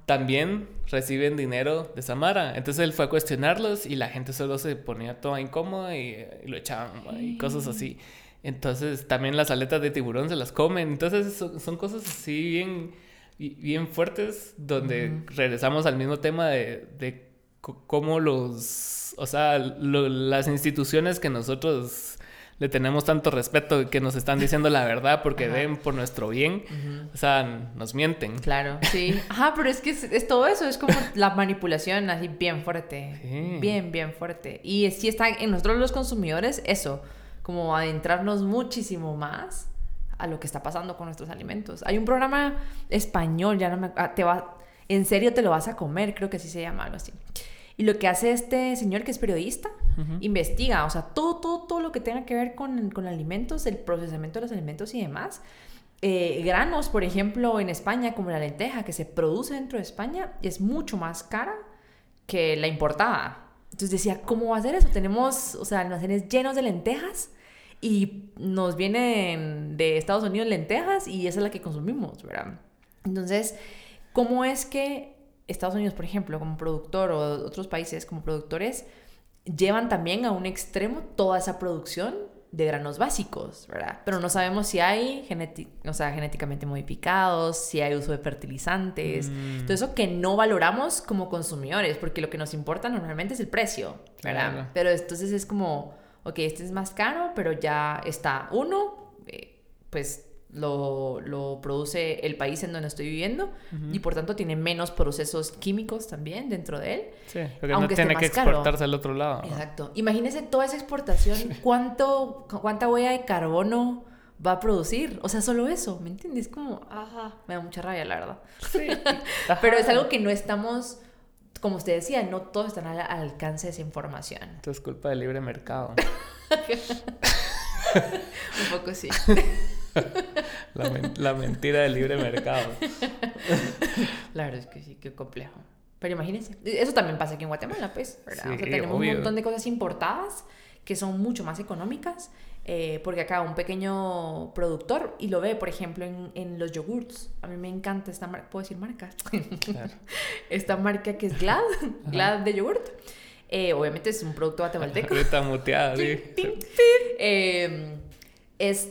[SPEAKER 1] también reciben dinero de Samara. Entonces él fue a cuestionarlos y la gente solo se ponía toda incómoda y, y lo echaban y cosas así. Entonces también las aletas de tiburón se las comen. Entonces son, cosas así bien, bien fuertes donde regresamos al mismo tema de, de cómo los, o sea, las instituciones que nosotros le tenemos tanto respeto que nos están diciendo la verdad porque ven por nuestro bien, o sea, nos mienten.
[SPEAKER 2] Claro, sí. Ajá, pero es que es, todo eso, es como la manipulación así bien fuerte, bien, bien fuerte. Y sí está en nosotros los consumidores eso como adentrarnos muchísimo más a lo que está pasando con nuestros alimentos. Hay un programa español, ya no me... Ah, te va, en serio te lo vas a comer, creo que así se llama, algo así. Y lo que hace este señor que es periodista, investiga, o sea, todo, todo, todo lo que tenga que ver con, con alimentos, el procesamiento de los alimentos y demás. Eh, granos, por ejemplo, en España, como la lenteja, que se produce dentro de España, es mucho más cara que la importada. Entonces decía, ¿cómo va a ser eso? Tenemos, o sea, almacenes llenos de lentejas y nos vienen de Estados Unidos lentejas y esa es la que consumimos, ¿verdad? Entonces, ¿cómo es que Estados Unidos, por ejemplo, como productor o otros países como productores, llevan también a un extremo toda esa producción de granos básicos, ¿verdad? Pero no sabemos si hay o sea, genéticamente modificados, si hay uso de fertilizantes, mm. todo eso que no valoramos como consumidores, porque lo que nos importa normalmente es el precio, ¿verdad? Pero entonces es como ok, este es más caro, pero ya está uno, eh, pues lo, lo, produce el país en donde estoy viviendo y por tanto tiene menos procesos químicos también dentro de él.
[SPEAKER 1] Sí, porque no tiene que exportarse al otro lado.
[SPEAKER 2] Exacto. Imagínese toda esa exportación, cuánto, cuánta huella de carbono va a producir. O sea, solo eso, ¿me entiendes? Como, ajá, me da mucha rabia, la verdad. Sí. Pero es algo que no estamos como usted decía, no todos están al alcance de esa información.
[SPEAKER 1] Esto es culpa del libre mercado.
[SPEAKER 2] Un poco sí.
[SPEAKER 1] La, mentira del libre mercado.
[SPEAKER 2] La verdad es que sí, qué complejo. Pero imagínense, eso también pasa aquí en Guatemala, pues, ¿verdad? o sea, tenemos un montón de cosas importadas que son mucho más económicas eh, porque acá un pequeño productor y lo ve, por ejemplo, en, en los yogurts. A mí me encanta esta marca, ¿puedo decir marca? esta marca que es Glad, Glad de yogurt. Eh, obviamente es un producto guatemalteco.
[SPEAKER 1] Está muteada, sí.
[SPEAKER 2] Em, es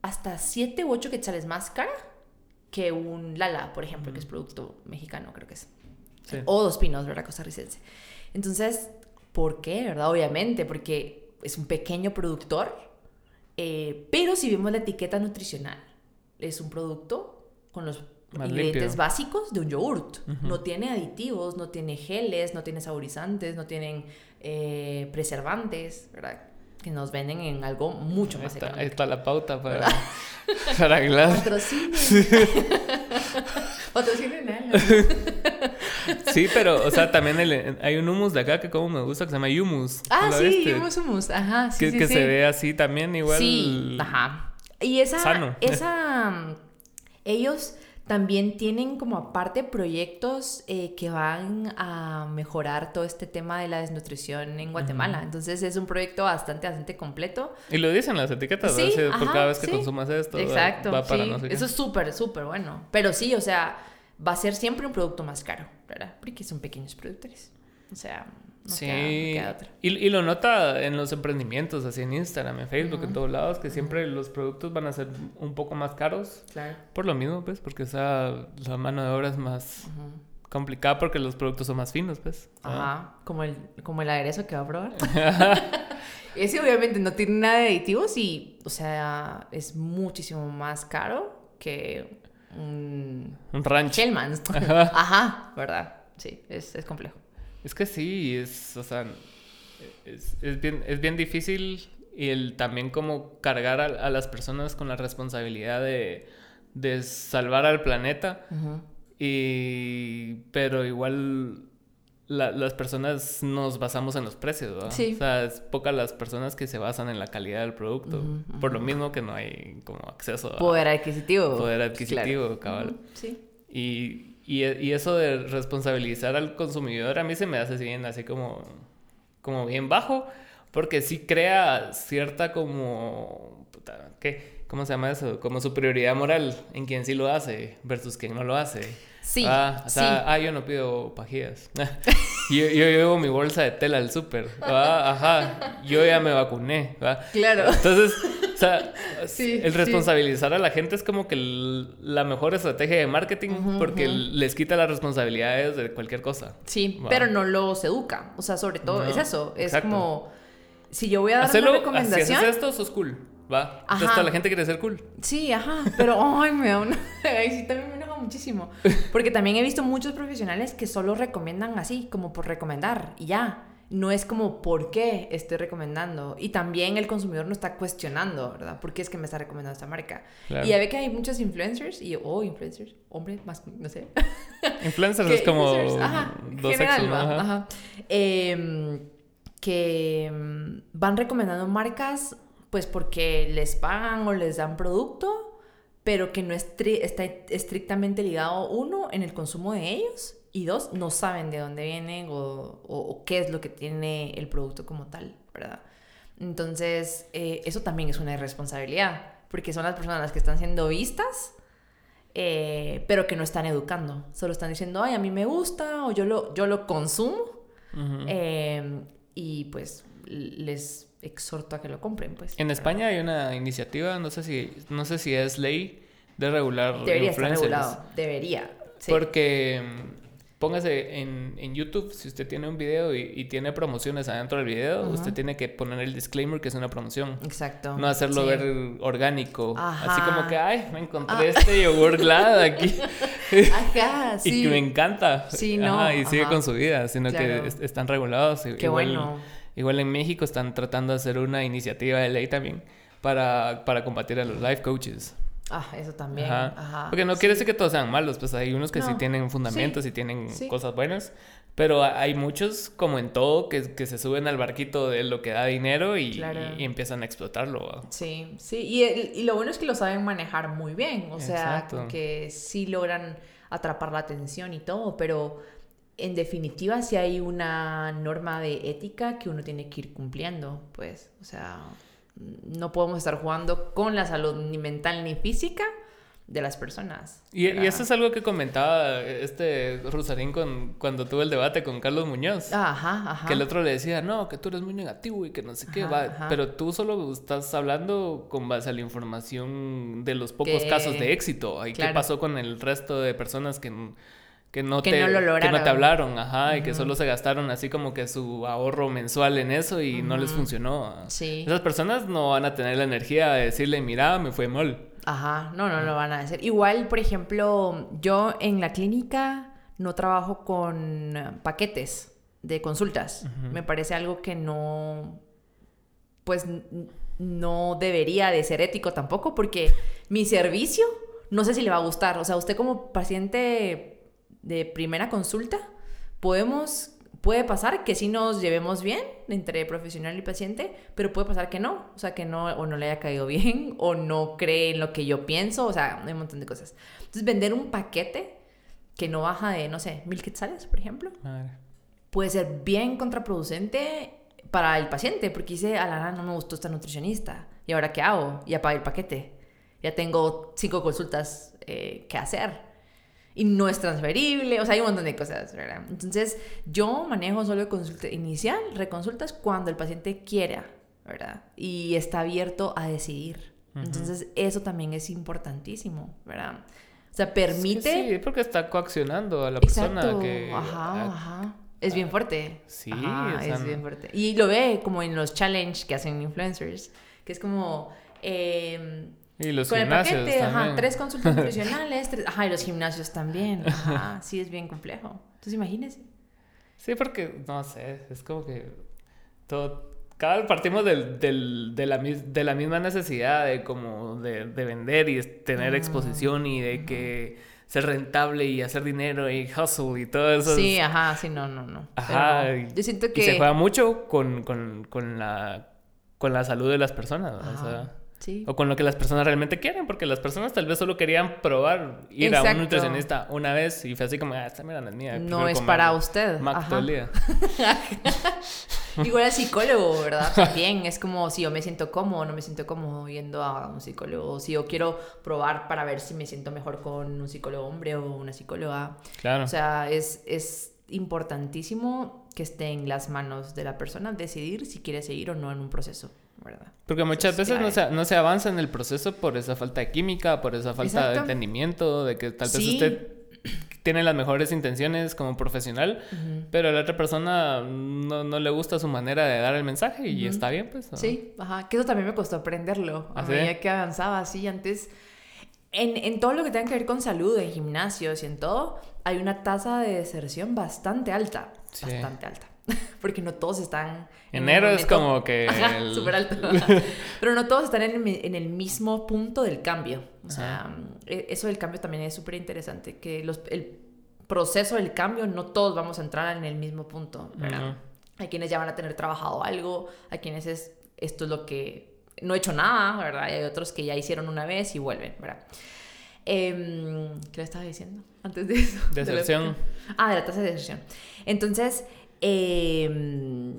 [SPEAKER 2] hasta 7 u 8 quetzales más cara que un Lala, por ejemplo, que es producto mexicano, creo que es. O Dos Pinos, ¿verdad? Costarricense. Entonces, ¿por qué, verdad? Obviamente, porque es un pequeño productor eh, pero si vemos la etiqueta nutricional, es un producto con los ingredientes básicos de un yogurt. No tiene aditivos, no tiene geles, no tiene saborizantes, no tienen eh, preservantes, ¿verdad? Que nos venden en algo mucho más
[SPEAKER 1] económico. Ahí está la pauta para, para Glass.
[SPEAKER 2] Patrocinen. Patrocinen
[SPEAKER 1] Sí, pero, o sea, también hay un hummus de acá que como me gusta, que se llama hummus.
[SPEAKER 2] Ah, sí, hummus, hummus. Ajá, sí,
[SPEAKER 1] que,
[SPEAKER 2] sí,
[SPEAKER 1] que se ve así también igual.
[SPEAKER 2] Sí, ajá. Y esa, esa, ellos también tienen como aparte proyectos eh, que van a mejorar todo este tema de la desnutrición en Guatemala. Entonces es un proyecto bastante, bastante completo.
[SPEAKER 1] Y lo dicen las etiquetas, sí, por cada vez que consumas esto.
[SPEAKER 2] Exacto, va para no sé Eso es súper, súper bueno. Pero sí, o sea, va a ser siempre un producto más caro, ¿verdad? Porque son pequeños productores. O sea, no sí. queda, otra.
[SPEAKER 1] Y, y, lo nota en los emprendimientos, así en Instagram, en Facebook, en todos lados, que siempre los productos van a ser un poco más caros. Claro. Por lo mismo, pues, porque esa, la mano de obra es más complicada porque los productos son más finos, pues.
[SPEAKER 2] Ajá, como, el, como el aderezo que va a probar. Ese obviamente no tiene nada de aditivos y, o sea, es muchísimo más caro que un,
[SPEAKER 1] un ranch.
[SPEAKER 2] Hellman's. Ajá. ¿verdad? Sí, es, es, complejo.
[SPEAKER 1] Es que sí, es, o sea, es, es, bien, es bien difícil y el también como cargar a, las personas con la responsabilidad de, de salvar al planeta. Y, pero igual las personas nos basamos en los precios, ¿verdad? Sí. O sea, es pocas las personas que se basan en la calidad del producto. Por lo mismo que no hay como acceso
[SPEAKER 2] a... Poder adquisitivo.
[SPEAKER 1] Poder adquisitivo, cabal. Sí. Y, y, eso de responsabilizar al consumidor a mí se me hace bien, así como, como bien bajo, porque sí crea cierta como... ¿Qué? ¿Cómo se llama eso? Como superioridad moral en quien sí lo hace versus quien no lo hace. Sí. Ah, o sea, ah, yo no pido pajillas. yo, yo, llevo mi bolsa de tela al súper. Ah, ajá. Yo ya me vacuné.
[SPEAKER 2] Claro.
[SPEAKER 1] Entonces, o sea, el responsabilizar a la gente es como que la mejor estrategia de marketing porque les quita las responsabilidades de cualquier cosa.
[SPEAKER 2] Sí, pero no los educa. O sea, sobre todo es eso. Es como, si yo voy a dar una recomendación. Si
[SPEAKER 1] haces esto, sos cool. Va. Entonces la gente quiere ser cool.
[SPEAKER 2] Sí, ajá. Pero, ay, me da una... Ahí sí también me muchísimo. Porque también he visto muchos profesionales que solo recomiendan así, como por recomendar, y ya. No es como por qué estoy recomendando. Y también el consumidor no está cuestionando, ¿verdad? ¿Por qué es que me está recomendando esta marca? Y ya ve que hay muchos influencers, y oh, influencers, hombre, más, no sé.
[SPEAKER 1] Influencers es como ajá, dos general,
[SPEAKER 2] Ajá. Em, que mm, van recomendando marcas pues porque les pagan o les dan producto, pero que no está estrictamente ligado, uno, en el consumo de ellos, y dos, no saben de dónde vienen o, qué es lo que tiene el producto como tal, ¿verdad? Entonces, eh, eso también es una irresponsabilidad, porque son las personas las que están siendo vistas, eh, pero que no están educando. Solo están diciendo, ay, a mí me gusta, o yo lo, yo lo consumo, eh, y pues les exhorto a que lo compren, pues.
[SPEAKER 1] En España hay una iniciativa, no sé si, no sé si es ley de regular
[SPEAKER 2] Debería estar regulado, debería.
[SPEAKER 1] Porque mm, póngase en, en, YouTube, si usted tiene un video y, tiene promociones adentro del video, usted tiene que poner el disclaimer que es una promoción.
[SPEAKER 2] Exacto.
[SPEAKER 1] No hacerlo ver orgánico. Así como que, ay, me encontré ah. este yogur glad aquí. Ajá, sí. y que me encanta. Sí, no. y sigue con su vida, sino que están regulados.
[SPEAKER 2] Qué bueno
[SPEAKER 1] Igual en México están tratando de hacer una iniciativa de ley también para, para combatir a los life coaches.
[SPEAKER 2] Ah, eso también. Ajá.
[SPEAKER 1] Porque no quiere decir que todos sean malos, pues hay unos que sí tienen fundamentos y tienen cosas buenas, pero hay muchos, como en todo, que, que, se suben al barquito de lo que da dinero y, y, empiezan a explotarlo.
[SPEAKER 2] Sí, sí, y, y, lo bueno es que lo saben manejar muy bien, o sea, que sí logran atrapar la atención y todo, pero en definitiva, si hay una norma de ética que uno tiene que ir cumpliendo, pues, o sea, no podemos estar jugando con la salud ni mental ni física de las personas.
[SPEAKER 1] Y, eso es algo que comentaba este Rosarín con, cuando tuve el debate con Carlos Muñoz.
[SPEAKER 2] Ajá, ajá.
[SPEAKER 1] Que el otro le decía, no, que tú eres muy negativo y que no sé qué, va. pero tú solo estás hablando con base a la información de los pocos casos de éxito. ¿Y qué pasó con el resto de personas que que no, te, que no te hablaron, ajá, y que solo se gastaron así como que su ahorro mensual en eso y no les funcionó.
[SPEAKER 2] Sí.
[SPEAKER 1] Esas personas no van a tener la energía de decirle, mira, me fue mal.
[SPEAKER 2] Ajá, no, no lo van a hacer. Igual, por ejemplo, yo en la clínica no trabajo con paquetes de consultas. Me parece algo que no, pues no debería de ser ético tampoco porque mi servicio no sé si le va a gustar. O sea, usted como paciente de primera consulta, podemos, puede pasar que sí nos llevemos bien entre profesional y paciente, pero puede pasar que no, o sea, que no, o no le haya caído bien, o no cree en lo que yo pienso, o sea, hay un montón de cosas. Entonces, vender un paquete que no baja de, no sé, mil quetzales, por ejemplo, puede ser bien contraproducente para el paciente, porque dice, a la no me gustó esta nutricionista, ¿y ahora qué hago? Ya pagué el paquete, ya tengo cinco consultas eh, que hacer y no es transferible, o sea, hay un montón de cosas, ¿verdad? Entonces, yo manejo solo consulta inicial, reconsultas cuando el paciente quiera, ¿verdad? Y está abierto a decidir. Entonces, eso también es importantísimo, ¿verdad? O sea, permite...
[SPEAKER 1] Sí, porque está coaccionando a la persona que...
[SPEAKER 2] Ajá, ajá. Es bien fuerte.
[SPEAKER 1] Sí,
[SPEAKER 2] es bien fuerte. Y lo ve como en los challenge que hacen influencers, que es como... Eh,
[SPEAKER 1] Y los
[SPEAKER 2] Con
[SPEAKER 1] gimnasios
[SPEAKER 2] el paquete,
[SPEAKER 1] también.
[SPEAKER 2] ajá, tres consultas nutricionales, tres, ajá, y los gimnasios también, ajá, sí es bien complejo. Entonces imagínense.
[SPEAKER 1] Sí, porque, no sé, es como que todo... Cada partimos del, del, de, la, de la misma necesidad de como de, de vender y tener exposición y de que ser rentable y hacer dinero y hustle y todo eso.
[SPEAKER 2] Sí, ajá, sí, no, no, no.
[SPEAKER 1] Ajá.
[SPEAKER 2] Pero
[SPEAKER 1] y-
[SPEAKER 2] yo siento
[SPEAKER 1] Y
[SPEAKER 2] que...
[SPEAKER 1] se juega mucho con, con, con, la, con la salud de las personas, ¿no? o sea...
[SPEAKER 2] sí.
[SPEAKER 1] O con lo que las personas realmente quieren, porque las personas tal vez solo querían probar ir a un nutricionista una vez y fue así como, ah, esta mira no es mía.
[SPEAKER 2] No es para usted.
[SPEAKER 1] Mac todo el día.
[SPEAKER 2] Igual el psicólogo, ¿verdad? También es como si yo me siento cómodo o no me siento cómodo yendo a un psicólogo. Si yo quiero probar para ver si me siento mejor con un psicólogo hombre o una psicóloga.
[SPEAKER 1] Claro.
[SPEAKER 2] O sea, es, es importantísimo que esté en las manos de la persona decidir si quiere seguir o no en un proceso, ¿verdad?
[SPEAKER 1] Porque muchas
[SPEAKER 2] es
[SPEAKER 1] veces no se, no se avanza en el proceso por esa falta de química, por esa falta de entendimiento, de que tal vez
[SPEAKER 2] Sí.
[SPEAKER 1] usted tiene las mejores intenciones como profesional, pero a la otra persona no, no le gusta su manera de dar el mensaje y está bien, pues. ¿no?
[SPEAKER 2] Sí, ajá, que eso también me costó aprenderlo a
[SPEAKER 1] ¿Ah, sí?
[SPEAKER 2] medida que avanzaba, así antes. En, en todo lo que tenga que ver con salud, en gimnasios y en todo, hay una tasa de deserción bastante alta,
[SPEAKER 1] Sí.
[SPEAKER 2] bastante alta, porque no todos están... en
[SPEAKER 1] Enero es
[SPEAKER 2] momento-
[SPEAKER 1] como que
[SPEAKER 2] Ajá,
[SPEAKER 1] el-
[SPEAKER 2] súper alto. ajá. Pero no todos están en en el mismo punto del cambio. O sea, e- eso del cambio también es súper interesante, que los, el proceso del cambio no todos vamos a entrar en el mismo punto, ¿verdad?
[SPEAKER 1] Ujú.
[SPEAKER 2] Hay quienes ya van a tener trabajado algo, hay quienes es esto es lo que no he hecho nada, ¿verdad? Y hay otros que ya hicieron una vez y vuelven, ¿verdad? Em, ¿Qué le estaba diciendo antes de eso? De la-
[SPEAKER 1] Deserción.
[SPEAKER 2] ah, de la tasa de deserción. Entonces, em,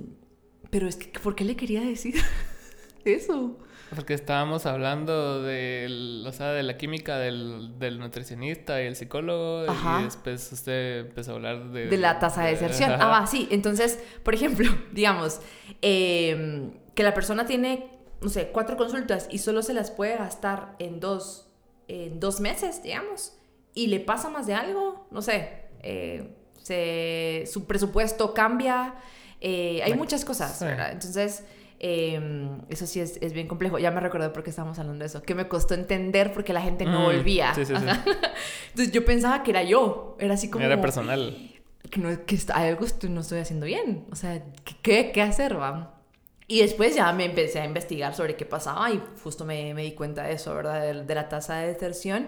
[SPEAKER 2] pero es que, ¿por qué le quería decir eso?
[SPEAKER 1] Porque estábamos hablando del, o sea, de la química del, del nutricionista y el psicólogo
[SPEAKER 2] Ajá.
[SPEAKER 1] y después usted empezó a hablar de...
[SPEAKER 2] De la tasa de deserción.
[SPEAKER 1] Ajá.
[SPEAKER 2] Ah, va, sí. Entonces, por ejemplo, digamos, em, que la persona tiene, no sé, cuatro consultas y solo se las puede gastar en dos, en dos meses, digamos, y le pasa más de algo, no sé, eh, se- su presupuesto cambia, eh, hay
[SPEAKER 1] Ay,
[SPEAKER 2] muchas cosas. Entonces... em, eso sí es, es bien complejo. Ya me recordé por qué estábamos hablando de eso. Que me costó entender porque la gente no
[SPEAKER 1] Mm,
[SPEAKER 2] volvía.
[SPEAKER 1] sí, sí, sí.
[SPEAKER 2] Ajá. Entonces yo pensaba que era yo. Era así como
[SPEAKER 1] Era personal.
[SPEAKER 2] que, no, que algo estoy- no estoy haciendo bien. O sea, ¿qué, qué, qué hacer, va? Y después ya me empecé a investigar sobre qué pasaba y justo me, me di cuenta de eso, ¿verdad? De, de la tasa de deserción.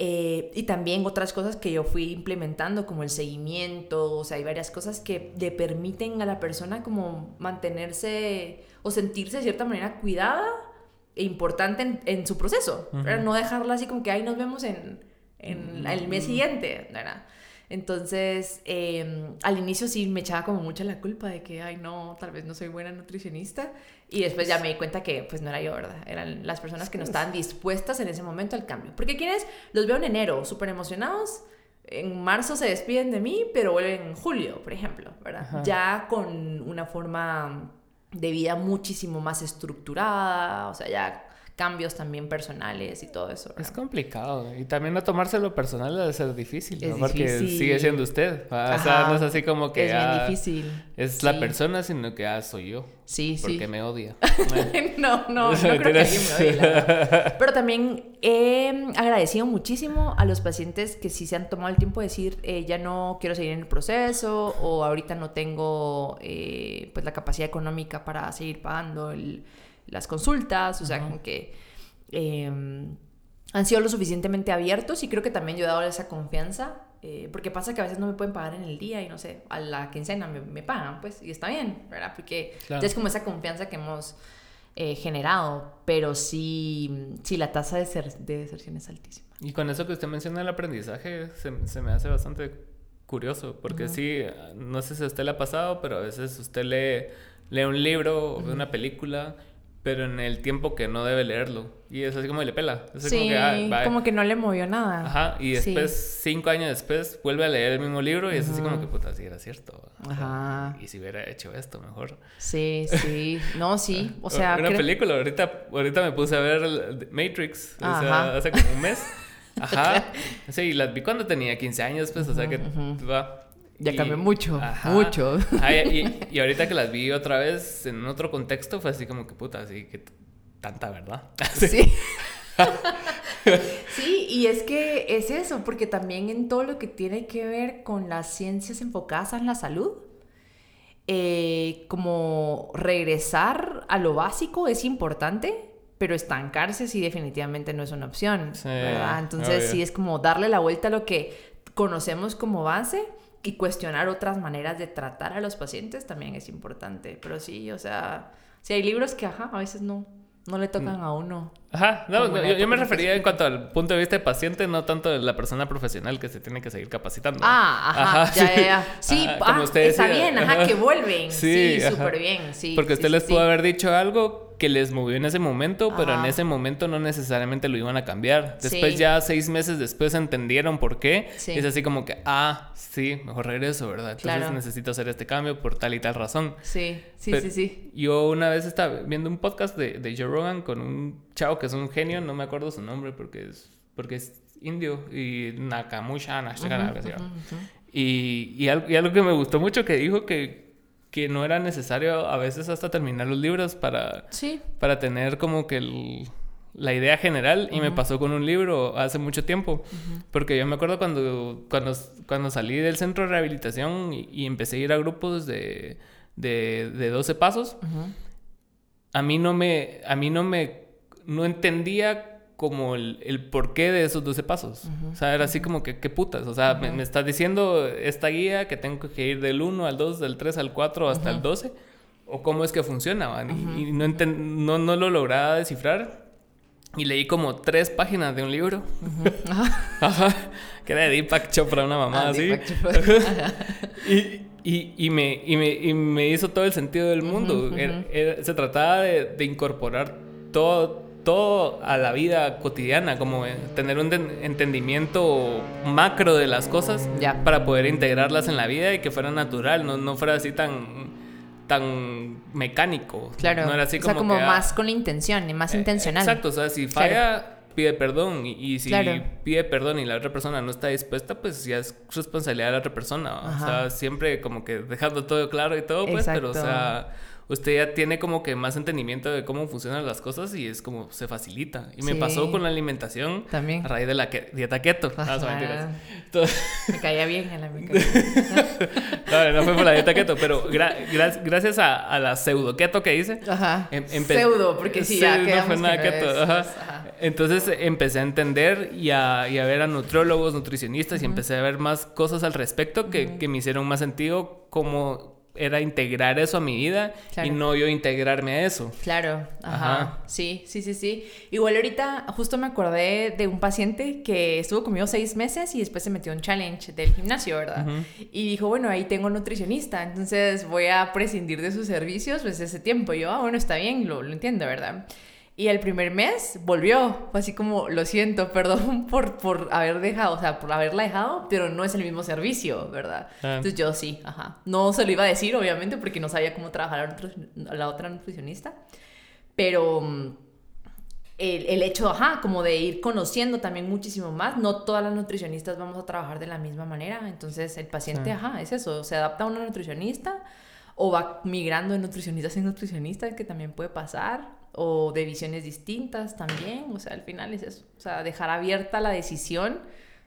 [SPEAKER 2] Eh, y también otras cosas que yo fui implementando, como el seguimiento, o sea, hay varias cosas que le permiten a la persona como mantenerse o sentirse de cierta manera cuidada e importante en, en su proceso.
[SPEAKER 1] Ujú.
[SPEAKER 2] No dejarla así como que ahí nos vemos en, en el mes siguiente, ¿verdad? Entonces, eh, al inicio sí me echaba como mucha la culpa de que, ay, no, tal vez no soy buena nutricionista. Y después ya me di cuenta que, pues, no era yo, ¿verdad? Eran las personas que no estaban dispuestas en ese momento al cambio. Porque quienes los veo en enero súper emocionados, en marzo se despiden de mí, pero vuelven en julio, por ejemplo, ¿verdad?
[SPEAKER 1] Ajá.
[SPEAKER 2] Ya con una forma de vida muchísimo más estructurada, o sea, ya cambios también personales y todo eso.
[SPEAKER 1] Es complicado. Y también no tomárselo personal debe ser difícil, ¿no? Porque
[SPEAKER 2] difícil.
[SPEAKER 1] sigue siendo usted. ¿va? O sea,
[SPEAKER 2] Ajá.
[SPEAKER 1] no es así como que
[SPEAKER 2] es bien
[SPEAKER 1] ah,
[SPEAKER 2] difícil.
[SPEAKER 1] es la persona, sino que ah, soy yo.
[SPEAKER 2] Sí,
[SPEAKER 1] Porque
[SPEAKER 2] sí.
[SPEAKER 1] me odia.
[SPEAKER 2] no, no, no creo que alguien me odie, la. Pero también he agradecido muchísimo a los pacientes que sí se han tomado el tiempo de decir, eh, ya no quiero seguir en el proceso o ahorita no tengo eh, pues la capacidad económica para seguir pagando el- las consultas, o sea,
[SPEAKER 1] Ajá.
[SPEAKER 2] como que eh, han sido lo suficientemente abiertos y creo que también yo he dado esa confianza. eh, porque pasa que a veces no me pueden pagar en el día y no sé, a la quincena me, me pagan, pues, y está bien, ¿verdad? Porque
[SPEAKER 1] Claro.
[SPEAKER 2] es como esa confianza que hemos eh, generado, pero sí, sí la tasa de, ser- de deserción es altísima.
[SPEAKER 1] Y con eso que usted menciona el aprendizaje, se, se me hace bastante curioso, porque sí, no sé si a usted le ha pasado, pero a veces usted lee, lee un libro o ve una película, pero en el tiempo que no debe leerlo. Y es así como le pela. Es así
[SPEAKER 2] Sí,
[SPEAKER 1] como que, ah,
[SPEAKER 2] como que no le movió nada.
[SPEAKER 1] Ajá, y
[SPEAKER 2] Sí.
[SPEAKER 1] después, cinco años después, vuelve a leer el mismo libro y es así como que, puta, sí era cierto. O sea,
[SPEAKER 2] Ajá.
[SPEAKER 1] y si hubiera hecho esto mejor.
[SPEAKER 2] Sí, sí. No, sí. O sea,
[SPEAKER 1] Una
[SPEAKER 2] creo-
[SPEAKER 1] película, ahorita, ahorita me puse a ver Matrix, o sea,
[SPEAKER 2] Ajá.
[SPEAKER 1] hace como un mes. Ajá. Sí, y las vi cuando tenía 15 años, pues, o sea que va.
[SPEAKER 2] Ya
[SPEAKER 1] Y-
[SPEAKER 2] cambió mucho,
[SPEAKER 1] Ajá.
[SPEAKER 2] mucho.
[SPEAKER 1] Y, y ahorita que las vi otra vez en otro contexto, fue así como que puta, así que tanta verdad.
[SPEAKER 2] Sí. sí, y es que es eso, porque también en todo lo que tiene que ver con las ciencias enfocadas en la salud, eh, como regresar a lo básico es importante, pero estancarse sí definitivamente no es una opción, ¿verdad? Entonces sí es como darle la vuelta a lo que conocemos como base y cuestionar otras maneras de tratar a los pacientes también es importante. Pero sí, o sea, si hay libros que, ajá, a veces no, no le tocan a uno.
[SPEAKER 1] Ajá, no, yo, me refería en cuanto al punto de vista de paciente, no tanto de la persona profesional que se tiene que seguir capacitando.
[SPEAKER 2] Ah, ajá, ya, ya, ya. Sí, ah, está bien, ajá, que vuelven. Sí, súper bien, sí.
[SPEAKER 1] Porque usted les pudo haber dicho algo que les movió en ese momento, pero en ese momento no necesariamente lo iban a cambiar. Después ya seis meses después entendieron por qué. Es así como que, ah, sí, mejor regreso, ¿verdad? Entonces necesito hacer este cambio por tal y tal razón.
[SPEAKER 2] Sí, sí, sí, sí.
[SPEAKER 1] Yo una vez estaba viendo un podcast de, de Joe Rogan con un chavo que es un genio, no me acuerdo su nombre porque es, porque es indio y Nakamusha, y, y, algo, y algo que me gustó mucho que dijo que que no era necesario a veces hasta terminar los libros para, para tener como que la idea general. Y me pasó con un libro hace mucho tiempo. Porque yo me acuerdo cuando, cuando, cuando salí del centro de rehabilitación y, empecé a ir a grupos de, de, de 12 pasos, a mí no me, a mí no me, no entendía como el, el, porqué de esos 12 pasos. O sea, era así como que, qué putas. O sea, me, estás diciendo esta guía que tengo que ir del 1 al 2, del 3 al 4 hasta el 12. O cómo es que funciona. Y, no, no, no, lo lograba descifrar. Y leí como tres páginas de un libro. Ajá. que era de Deepak Chopra, una mamá ah, así. y, y, y, me, y, me, y me hizo todo el sentido del mundo. se trataba de, de incorporar todo todo a la vida cotidiana, como tener un entendimiento macro de las cosas para poder integrarlas en la vida y que fuera natural, no, no fuera así tan tan mecánico.
[SPEAKER 2] Claro.
[SPEAKER 1] No
[SPEAKER 2] era así como, o sea, como ah, más con la intención, y más eh, intencional.
[SPEAKER 1] Exacto, o sea, si falla, pide perdón. Y, si pide perdón y la otra persona no está dispuesta, pues ya es responsabilidad de la otra persona. O sea, siempre como que dejando todo claro y todo, pues, pero o sea usted ya tiene como que más entendimiento de cómo funcionan las cosas y es como se facilita. Y me pasó con la alimentación
[SPEAKER 2] también
[SPEAKER 1] a raíz de la dieta keto. Ah,
[SPEAKER 2] me caía bien en la no,
[SPEAKER 1] no fue por la dieta keto, pero gracias a, la pseudo keto que hice.
[SPEAKER 2] Ajá. Em, pseudo, porque sí, ya no fue nada keto.
[SPEAKER 1] Entonces empecé a entender y a, y a, ver a nutriólogos, nutricionistas y empecé a ver más cosas al respecto que, que me hicieron más sentido como era integrar eso a mi vida y no yo integrarme a eso.
[SPEAKER 2] Claro, ajá. Sí, sí, sí, sí. Igual ahorita justo me acordé de un paciente que estuvo conmigo seis meses y después se metió en challenge del gimnasio, ¿verdad? Y dijo, bueno, ahí tengo nutricionista, entonces voy a prescindir de sus servicios pues ese tiempo. Y yo, ah, bueno, está bien, lo, lo entiendo, ¿verdad? Y el primer mes volvió, así como, lo siento, perdón por, por haber dejado, o sea, por haberla dejado, pero no es el mismo servicio, ¿verdad? Ah. Entonces yo sí, ajá. No se lo iba a decir, obviamente, porque no sabía cómo trabajar la, la otra nutricionista, pero mm, el, el, hecho, ajá, como de ir conociendo también muchísimo más, no todas las nutricionistas vamos a trabajar de la misma manera, entonces el paciente, ajá, es eso, se adapta a una nutricionista o va migrando de nutricionistas en nutricionistas, que también puede pasar, o de visiones distintas también, o sea, al final es eso, o sea, dejar abierta la decisión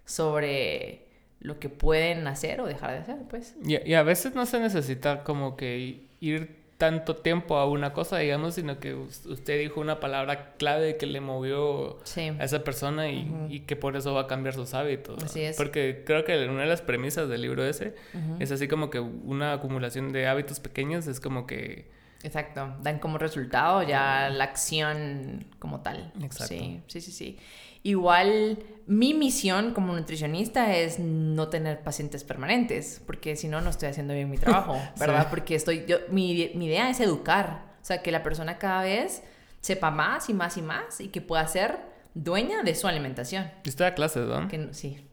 [SPEAKER 2] sobre lo que pueden hacer o dejar de hacer, pues.
[SPEAKER 1] Y, y a veces no se necesita como que ir tanto tiempo a una cosa, digamos, sino que usted dijo una palabra clave que le movió a esa persona y, que por eso va a cambiar sus hábitos.
[SPEAKER 2] Así es.
[SPEAKER 1] Porque creo que una de las premisas del libro ese es así como que una acumulación de hábitos pequeños es como que...
[SPEAKER 2] Exacto, dan como resultado ya la acción como tal.
[SPEAKER 1] Exacto.
[SPEAKER 2] Sí, sí, sí, sí. Igual mi misión como nutricionista es no tener pacientes permanentes, porque si no, no estoy haciendo bien mi trabajo, ¿verdad? Porque estoy, yo, mi, mi, idea es educar, o sea, que la persona cada vez sepa más y más y más y que pueda ser dueña de su alimentación.
[SPEAKER 1] ¿Y usted da clases, ¿no?
[SPEAKER 2] Que, sí.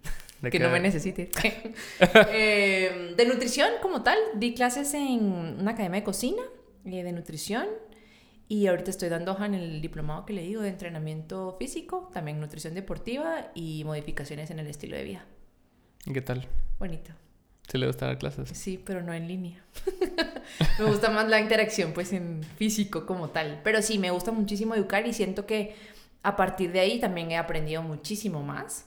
[SPEAKER 2] que no me necesite. eh, de nutrición como tal, di clases en una academia de cocina eh, de nutrición y ahorita estoy dando hoja en el diplomado que le digo de entrenamiento físico, también nutrición deportiva y modificaciones en el estilo de vida.
[SPEAKER 1] ¿Y qué tal?
[SPEAKER 2] Bonito.
[SPEAKER 1] ¿Se le gusta dar clases?
[SPEAKER 2] Sí, pero no en línea. me gusta más la interacción, pues, en físico como tal. Pero sí, me gusta muchísimo educar y siento que A partir de ahí también he aprendido muchísimo más,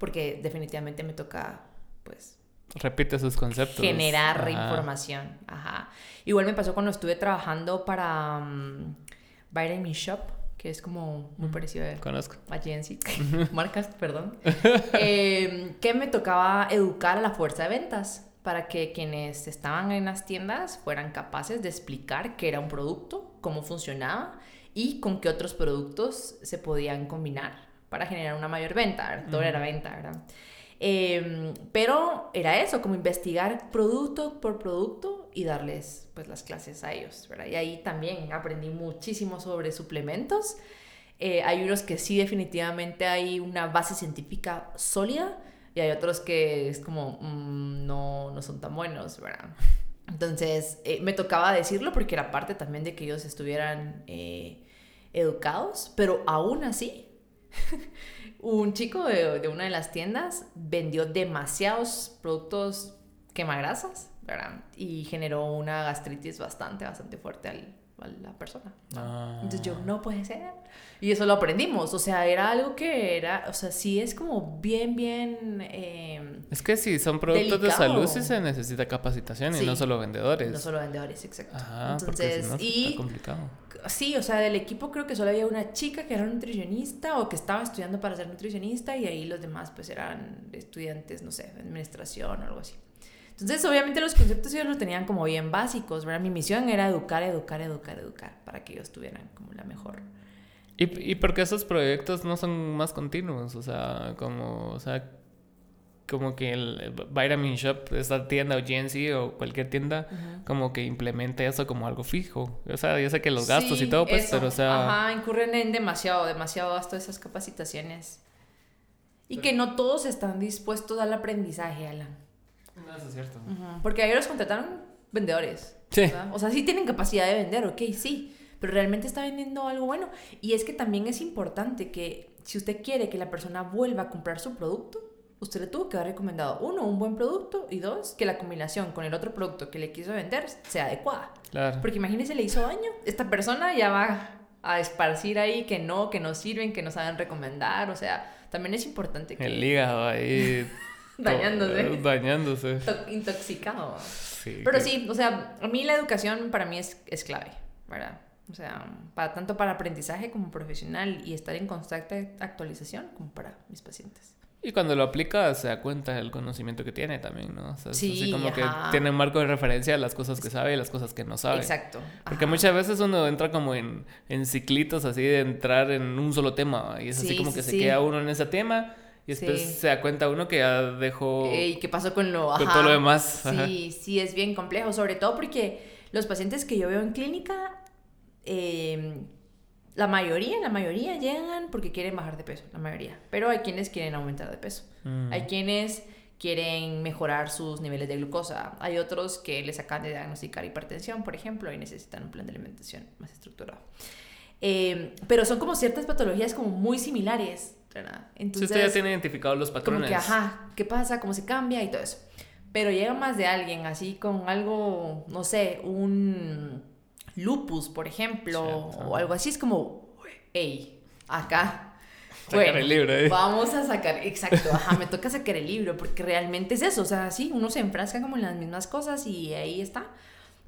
[SPEAKER 2] porque definitivamente me toca, pues...
[SPEAKER 1] Repite sus conceptos.
[SPEAKER 2] Generar información. Ajá. Igual me pasó cuando estuve trabajando para um, Me Shop, que es como muy parecido a,
[SPEAKER 1] Conozco.
[SPEAKER 2] Agency, marcas, perdón, em, que me tocaba educar a la fuerza de ventas para que quienes estaban en las tiendas fueran capaces de explicar qué era un producto, cómo funcionaba y con qué otros productos se podían combinar para generar una mayor venta. Todo era venta, ¿verdad? Em, pero era eso, como investigar producto por producto y darles pues las clases a ellos, ¿verdad? Y ahí también aprendí muchísimo sobre suplementos. Eh, hay unos que sí definitivamente hay una base científica sólida y hay otros que es como mm, no, no son tan buenos, ¿verdad? Entonces eh, me tocaba decirlo porque era parte también de que ellos estuvieran eh, educados, pero aún así un chico de, una de las tiendas vendió demasiados productos quemagrasas, ¿verdad? Y generó una gastritis bastante, bastante fuerte al, a la persona. Ah. Entonces yo, no puede ser. Y eso lo aprendimos, o sea, era algo que era, o sea, sí es como bien, bien... Em,
[SPEAKER 1] es que si son productos de salud sí se necesita capacitación y no solo vendedores.
[SPEAKER 2] No solo vendedores, exacto.
[SPEAKER 1] Entonces, y... complicado.
[SPEAKER 2] Sí, o sea, del equipo creo que solo había una chica que era nutricionista o que estaba estudiando para ser nutricionista y ahí los demás pues eran estudiantes, no sé, administración o algo así. Entonces, obviamente los conceptos ellos los tenían como bien básicos, ¿verdad? Mi misión era educar, educar, educar, educar, para que ellos tuvieran como la mejor.
[SPEAKER 1] ¿Y, y por qué esos proyectos no son más continuos? O sea, como, o sea, como que el Vitamin Shop, esta tienda o GNC o cualquier tienda, como que implemente eso como algo fijo. O sea, yo sé que los gastos y todo, pues, pero o sea...
[SPEAKER 2] Ajá, incurren en demasiado, demasiado gasto esas capacitaciones. Y que no todos están dispuestos al aprendizaje, Alan.
[SPEAKER 1] No, eso es cierto.
[SPEAKER 2] Porque ellos contrataron vendedores. Sí. O sea, sí tienen capacidad de vender, ok, sí. Pero realmente está vendiendo algo bueno. Y es que también es importante que si usted quiere que la persona vuelva a comprar su producto, usted le tuvo que haber recomendado, uno, un buen producto y dos, que la combinación con el otro producto que le quiso vender sea adecuada.
[SPEAKER 1] Claro.
[SPEAKER 2] Porque imagínese, le hizo daño. Esta persona ya va a esparcir ahí que no, que no sirven, que no saben recomendar. O sea, también es importante que...
[SPEAKER 1] El hígado ahí
[SPEAKER 2] Dañándose.
[SPEAKER 1] Dañándose.
[SPEAKER 2] Intoxicado. Pero sí, o sea, a mí la educación para mí es, es clave, ¿verdad? O sea, para, tanto para aprendizaje como profesional y estar en constante actualización como para mis pacientes.
[SPEAKER 1] Y cuando lo aplica se da cuenta del conocimiento que tiene también, ¿no? O sea, sí, así como que tiene un marco de referencia a las cosas que sabe y las cosas que no sabe.
[SPEAKER 2] Exacto.
[SPEAKER 1] Porque muchas veces uno entra como en, en ciclitos así de entrar en un solo tema y es así como que se queda uno en ese tema y después se da cuenta uno que ya dejó...
[SPEAKER 2] ¿Y qué pasó con lo,
[SPEAKER 1] con todo lo demás?
[SPEAKER 2] Sí, sí, es bien complejo, sobre todo porque los pacientes que yo veo en clínica, em, la mayoría, la mayoría llegan porque quieren bajar de peso, la mayoría. Pero hay quienes quieren aumentar de peso. Mm. Hay quienes quieren mejorar sus niveles de glucosa. Hay otros que les acaban de diagnosticar hipertensión, por ejemplo, y necesitan un plan de alimentación más estructurado. Em, pero son como ciertas patologías como muy similares
[SPEAKER 1] entonces, si usted ya tiene identificados los patrones.
[SPEAKER 2] Como que, ajá, ¿qué pasa? ¿Cómo se cambia? Y todo eso. Pero llega más de alguien así con algo, no sé, un lupus, por ejemplo, o algo así, es como, hey, acá.
[SPEAKER 1] Sacar el libro, ¿eh?
[SPEAKER 2] Vamos a sacar, exacto, ajá, me toca sacar el libro, porque realmente es eso, o sea, sí, uno se enfrasca como en las mismas cosas y ahí está.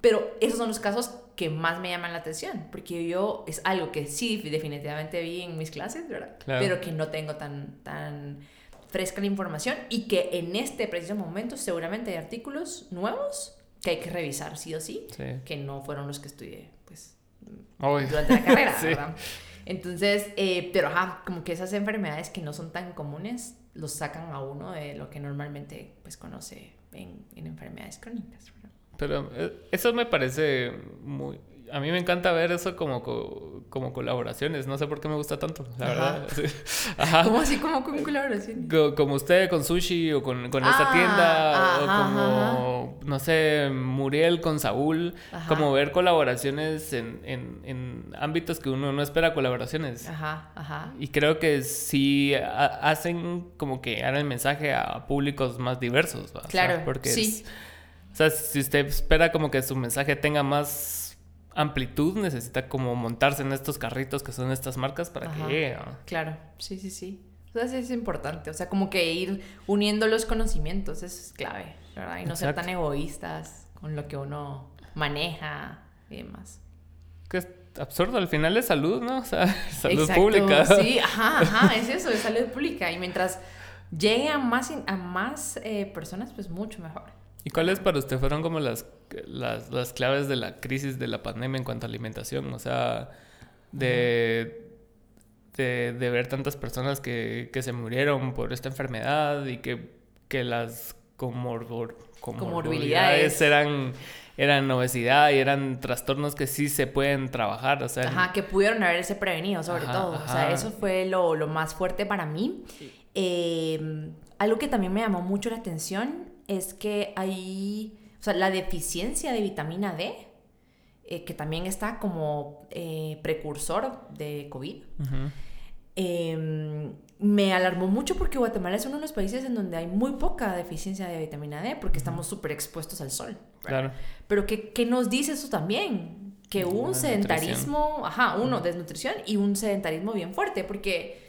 [SPEAKER 2] Pero esos son los casos que más me llaman la atención, porque yo es algo que sí definitivamente vi en mis clases, ¿verdad? Pero que no tengo tan, tan fresca la información y que en este preciso momento seguramente hay artículos nuevos que hay que revisar sí o sí, que no fueron los que estudié pues durante la carrera, ¿verdad? Entonces, eh, pero ajá, como que esas enfermedades que no son tan comunes los sacan a uno de lo que normalmente pues conoce en, en enfermedades crónicas.
[SPEAKER 1] Pero eh, eso me parece muy... A mí me encanta ver eso como, como colaboraciones. No sé por qué me gusta tanto, la verdad.
[SPEAKER 2] Ajá. ¿Cómo así como con colaboraciones?
[SPEAKER 1] Como usted con Sushi o con, con esta ah, tienda. o como, no sé, Muriel con Saúl. Como ver colaboraciones en, en, en, ámbitos que uno no espera colaboraciones.
[SPEAKER 2] Ajá, ajá.
[SPEAKER 1] Y creo que sí hacen como que dan el mensaje a públicos más diversos.
[SPEAKER 2] Claro,
[SPEAKER 1] porque
[SPEAKER 2] sí.
[SPEAKER 1] O sea, si usted espera como que su mensaje tenga más amplitud necesita como montarse en estos carritos que son estas marcas para que llegue.
[SPEAKER 2] Claro, sí, sí, sí. O sea, sí es importante. O sea, como que ir uniendo los conocimientos, eso es clave, ¿verdad? Y no ser tan egoístas con lo que uno maneja y demás.
[SPEAKER 1] Que es absurdo, al final es salud, ¿no? O sea, salud pública.
[SPEAKER 2] Sí, ajá, ajá, es eso, es salud pública. Y mientras llegue a más, a más eh, personas, pues mucho mejor.
[SPEAKER 1] ¿Y cuáles para usted fueron como las, las, claves de la crisis de la pandemia en cuanto a alimentación? O sea, de, de, ver tantas personas que, se murieron por esta enfermedad y que, que las comorbilidades eran eran obesidad y eran trastornos que sí se pueden trabajar, o sea...
[SPEAKER 2] Ajá, que pudieron haberse prevenido sobre todo, o sea, eso fue lo, lo más fuerte para mí. Eh, algo que también me llamó mucho la atención es que hay, o sea, la deficiencia de vitamina D, eh, que también está como eh, precursor de COVID, em, me alarmó mucho porque Guatemala es uno de los países en donde hay muy poca deficiencia de vitamina D porque estamos súper expuestos al sol. Claro. Pero ¿qué, ¿qué, nos dice eso también? Que un sedentarismo, ajá, uno, desnutrición y un sedentarismo bien fuerte, porque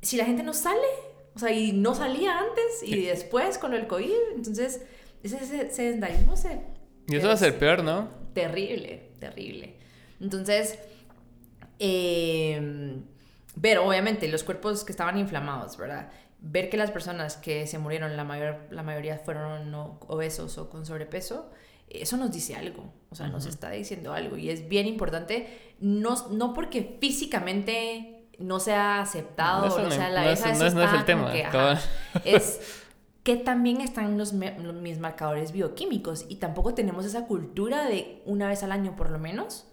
[SPEAKER 2] si la gente no sale, o sea, y no salía antes y después con el COVID, entonces ese sedentarismo se...
[SPEAKER 1] Y eso va a ser peor, ¿no?
[SPEAKER 2] Terrible, terrible. Entonces, eh, ver obviamente los cuerpos que estaban inflamados, ¿verdad? Ver que las personas que se murieron, la, mayor, la mayoría fueron obesos o con sobrepeso, eso nos dice algo, o sea, nos está diciendo algo y es bien importante, no, no porque físicamente no se ha aceptado, no, o sea, la no, es, no, es, el tema. Que, es que también están los, mis marcadores bioquímicos y tampoco tenemos esa cultura de una vez al año por lo menos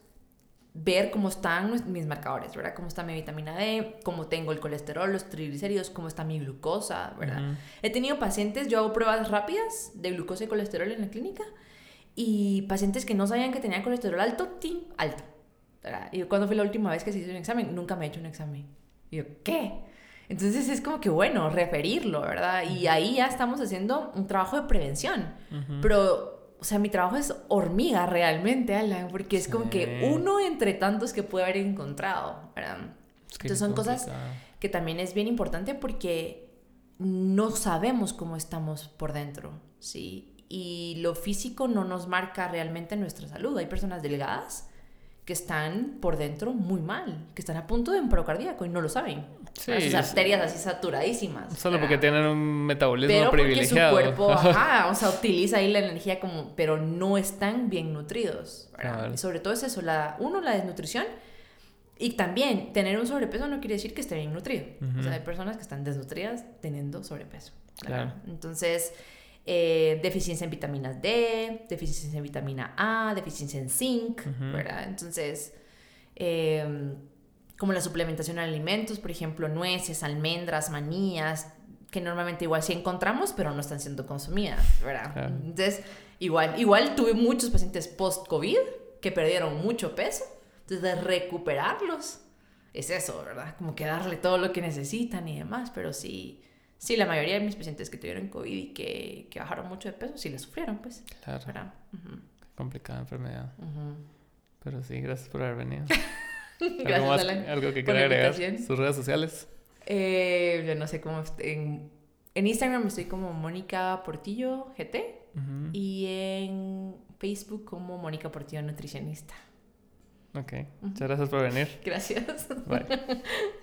[SPEAKER 2] ver cómo están mis marcadores, ¿verdad? Cómo está mi vitamina D, cómo tengo el colesterol, los triglicéridos, cómo está mi glucosa, ¿verdad? He tenido pacientes, yo hago pruebas rápidas de glucosa y colesterol en la clínica y pacientes que no sabían que tenían colesterol alto, ¡tim! alto. Y cuando fue la última vez que se hizo un examen, nunca me he hecho un examen. Y yo, ¿qué? Entonces es como que bueno, referirlo, ¿verdad? Y ahí ya estamos haciendo un trabajo de prevención. Pero, o sea, mi trabajo es hormiga realmente, Alan, porque es como que uno entre tantos que puede haber encontrado, ¿verdad? Entonces son cosas que también es bien importante porque no sabemos cómo estamos por dentro, ¿sí? Y lo físico no nos marca realmente nuestra salud. Hay personas delgadas que están por dentro muy mal, que están a punto de un cardíaco y no lo saben. Sí, sus arterias así saturadísimas.
[SPEAKER 1] Solo porque tienen un metabolismo pero privilegiado.
[SPEAKER 2] Porque su cuerpo, ajá, o sea, utiliza ahí la energía como, pero no están bien nutridos. Y sobre todo es eso, la, uno, la desnutrición. Y también, tener un sobrepeso no quiere decir que esté bien nutrido. O sea, hay personas que están desnutridas teniendo sobrepeso. Claro. Entonces, eh, deficiencia en vitaminas D, deficiencia en vitamina A, deficiencia en zinc, ¿verdad? Entonces, em, como la suplementación de alimentos, por ejemplo, nueces, almendras, manías, que normalmente igual sí encontramos, pero no están siendo consumidas, ¿verdad? Entonces, igual, igual tuve muchos pacientes post-COVID que perdieron mucho peso, entonces de recuperarlos es eso, ¿verdad? Como que darle todo lo que necesitan y demás, pero sí sí, la mayoría de mis pacientes que tuvieron COVID y que, que bajaron mucho de peso, sí la sufrieron, pues. Claro.
[SPEAKER 1] Complicada enfermedad. Pero sí, gracias por haber venido.
[SPEAKER 2] gracias, ¿Algo, más,
[SPEAKER 1] ¿Algo que quiera agregar? ¿Sus redes sociales?
[SPEAKER 2] Eh, yo no sé cómo... En, en Instagram estoy como Mónica Portillo GT y en Facebook como Mónica Portillo Nutricionista.
[SPEAKER 1] Ok, muchas gracias por venir.
[SPEAKER 2] Gracias. Bye.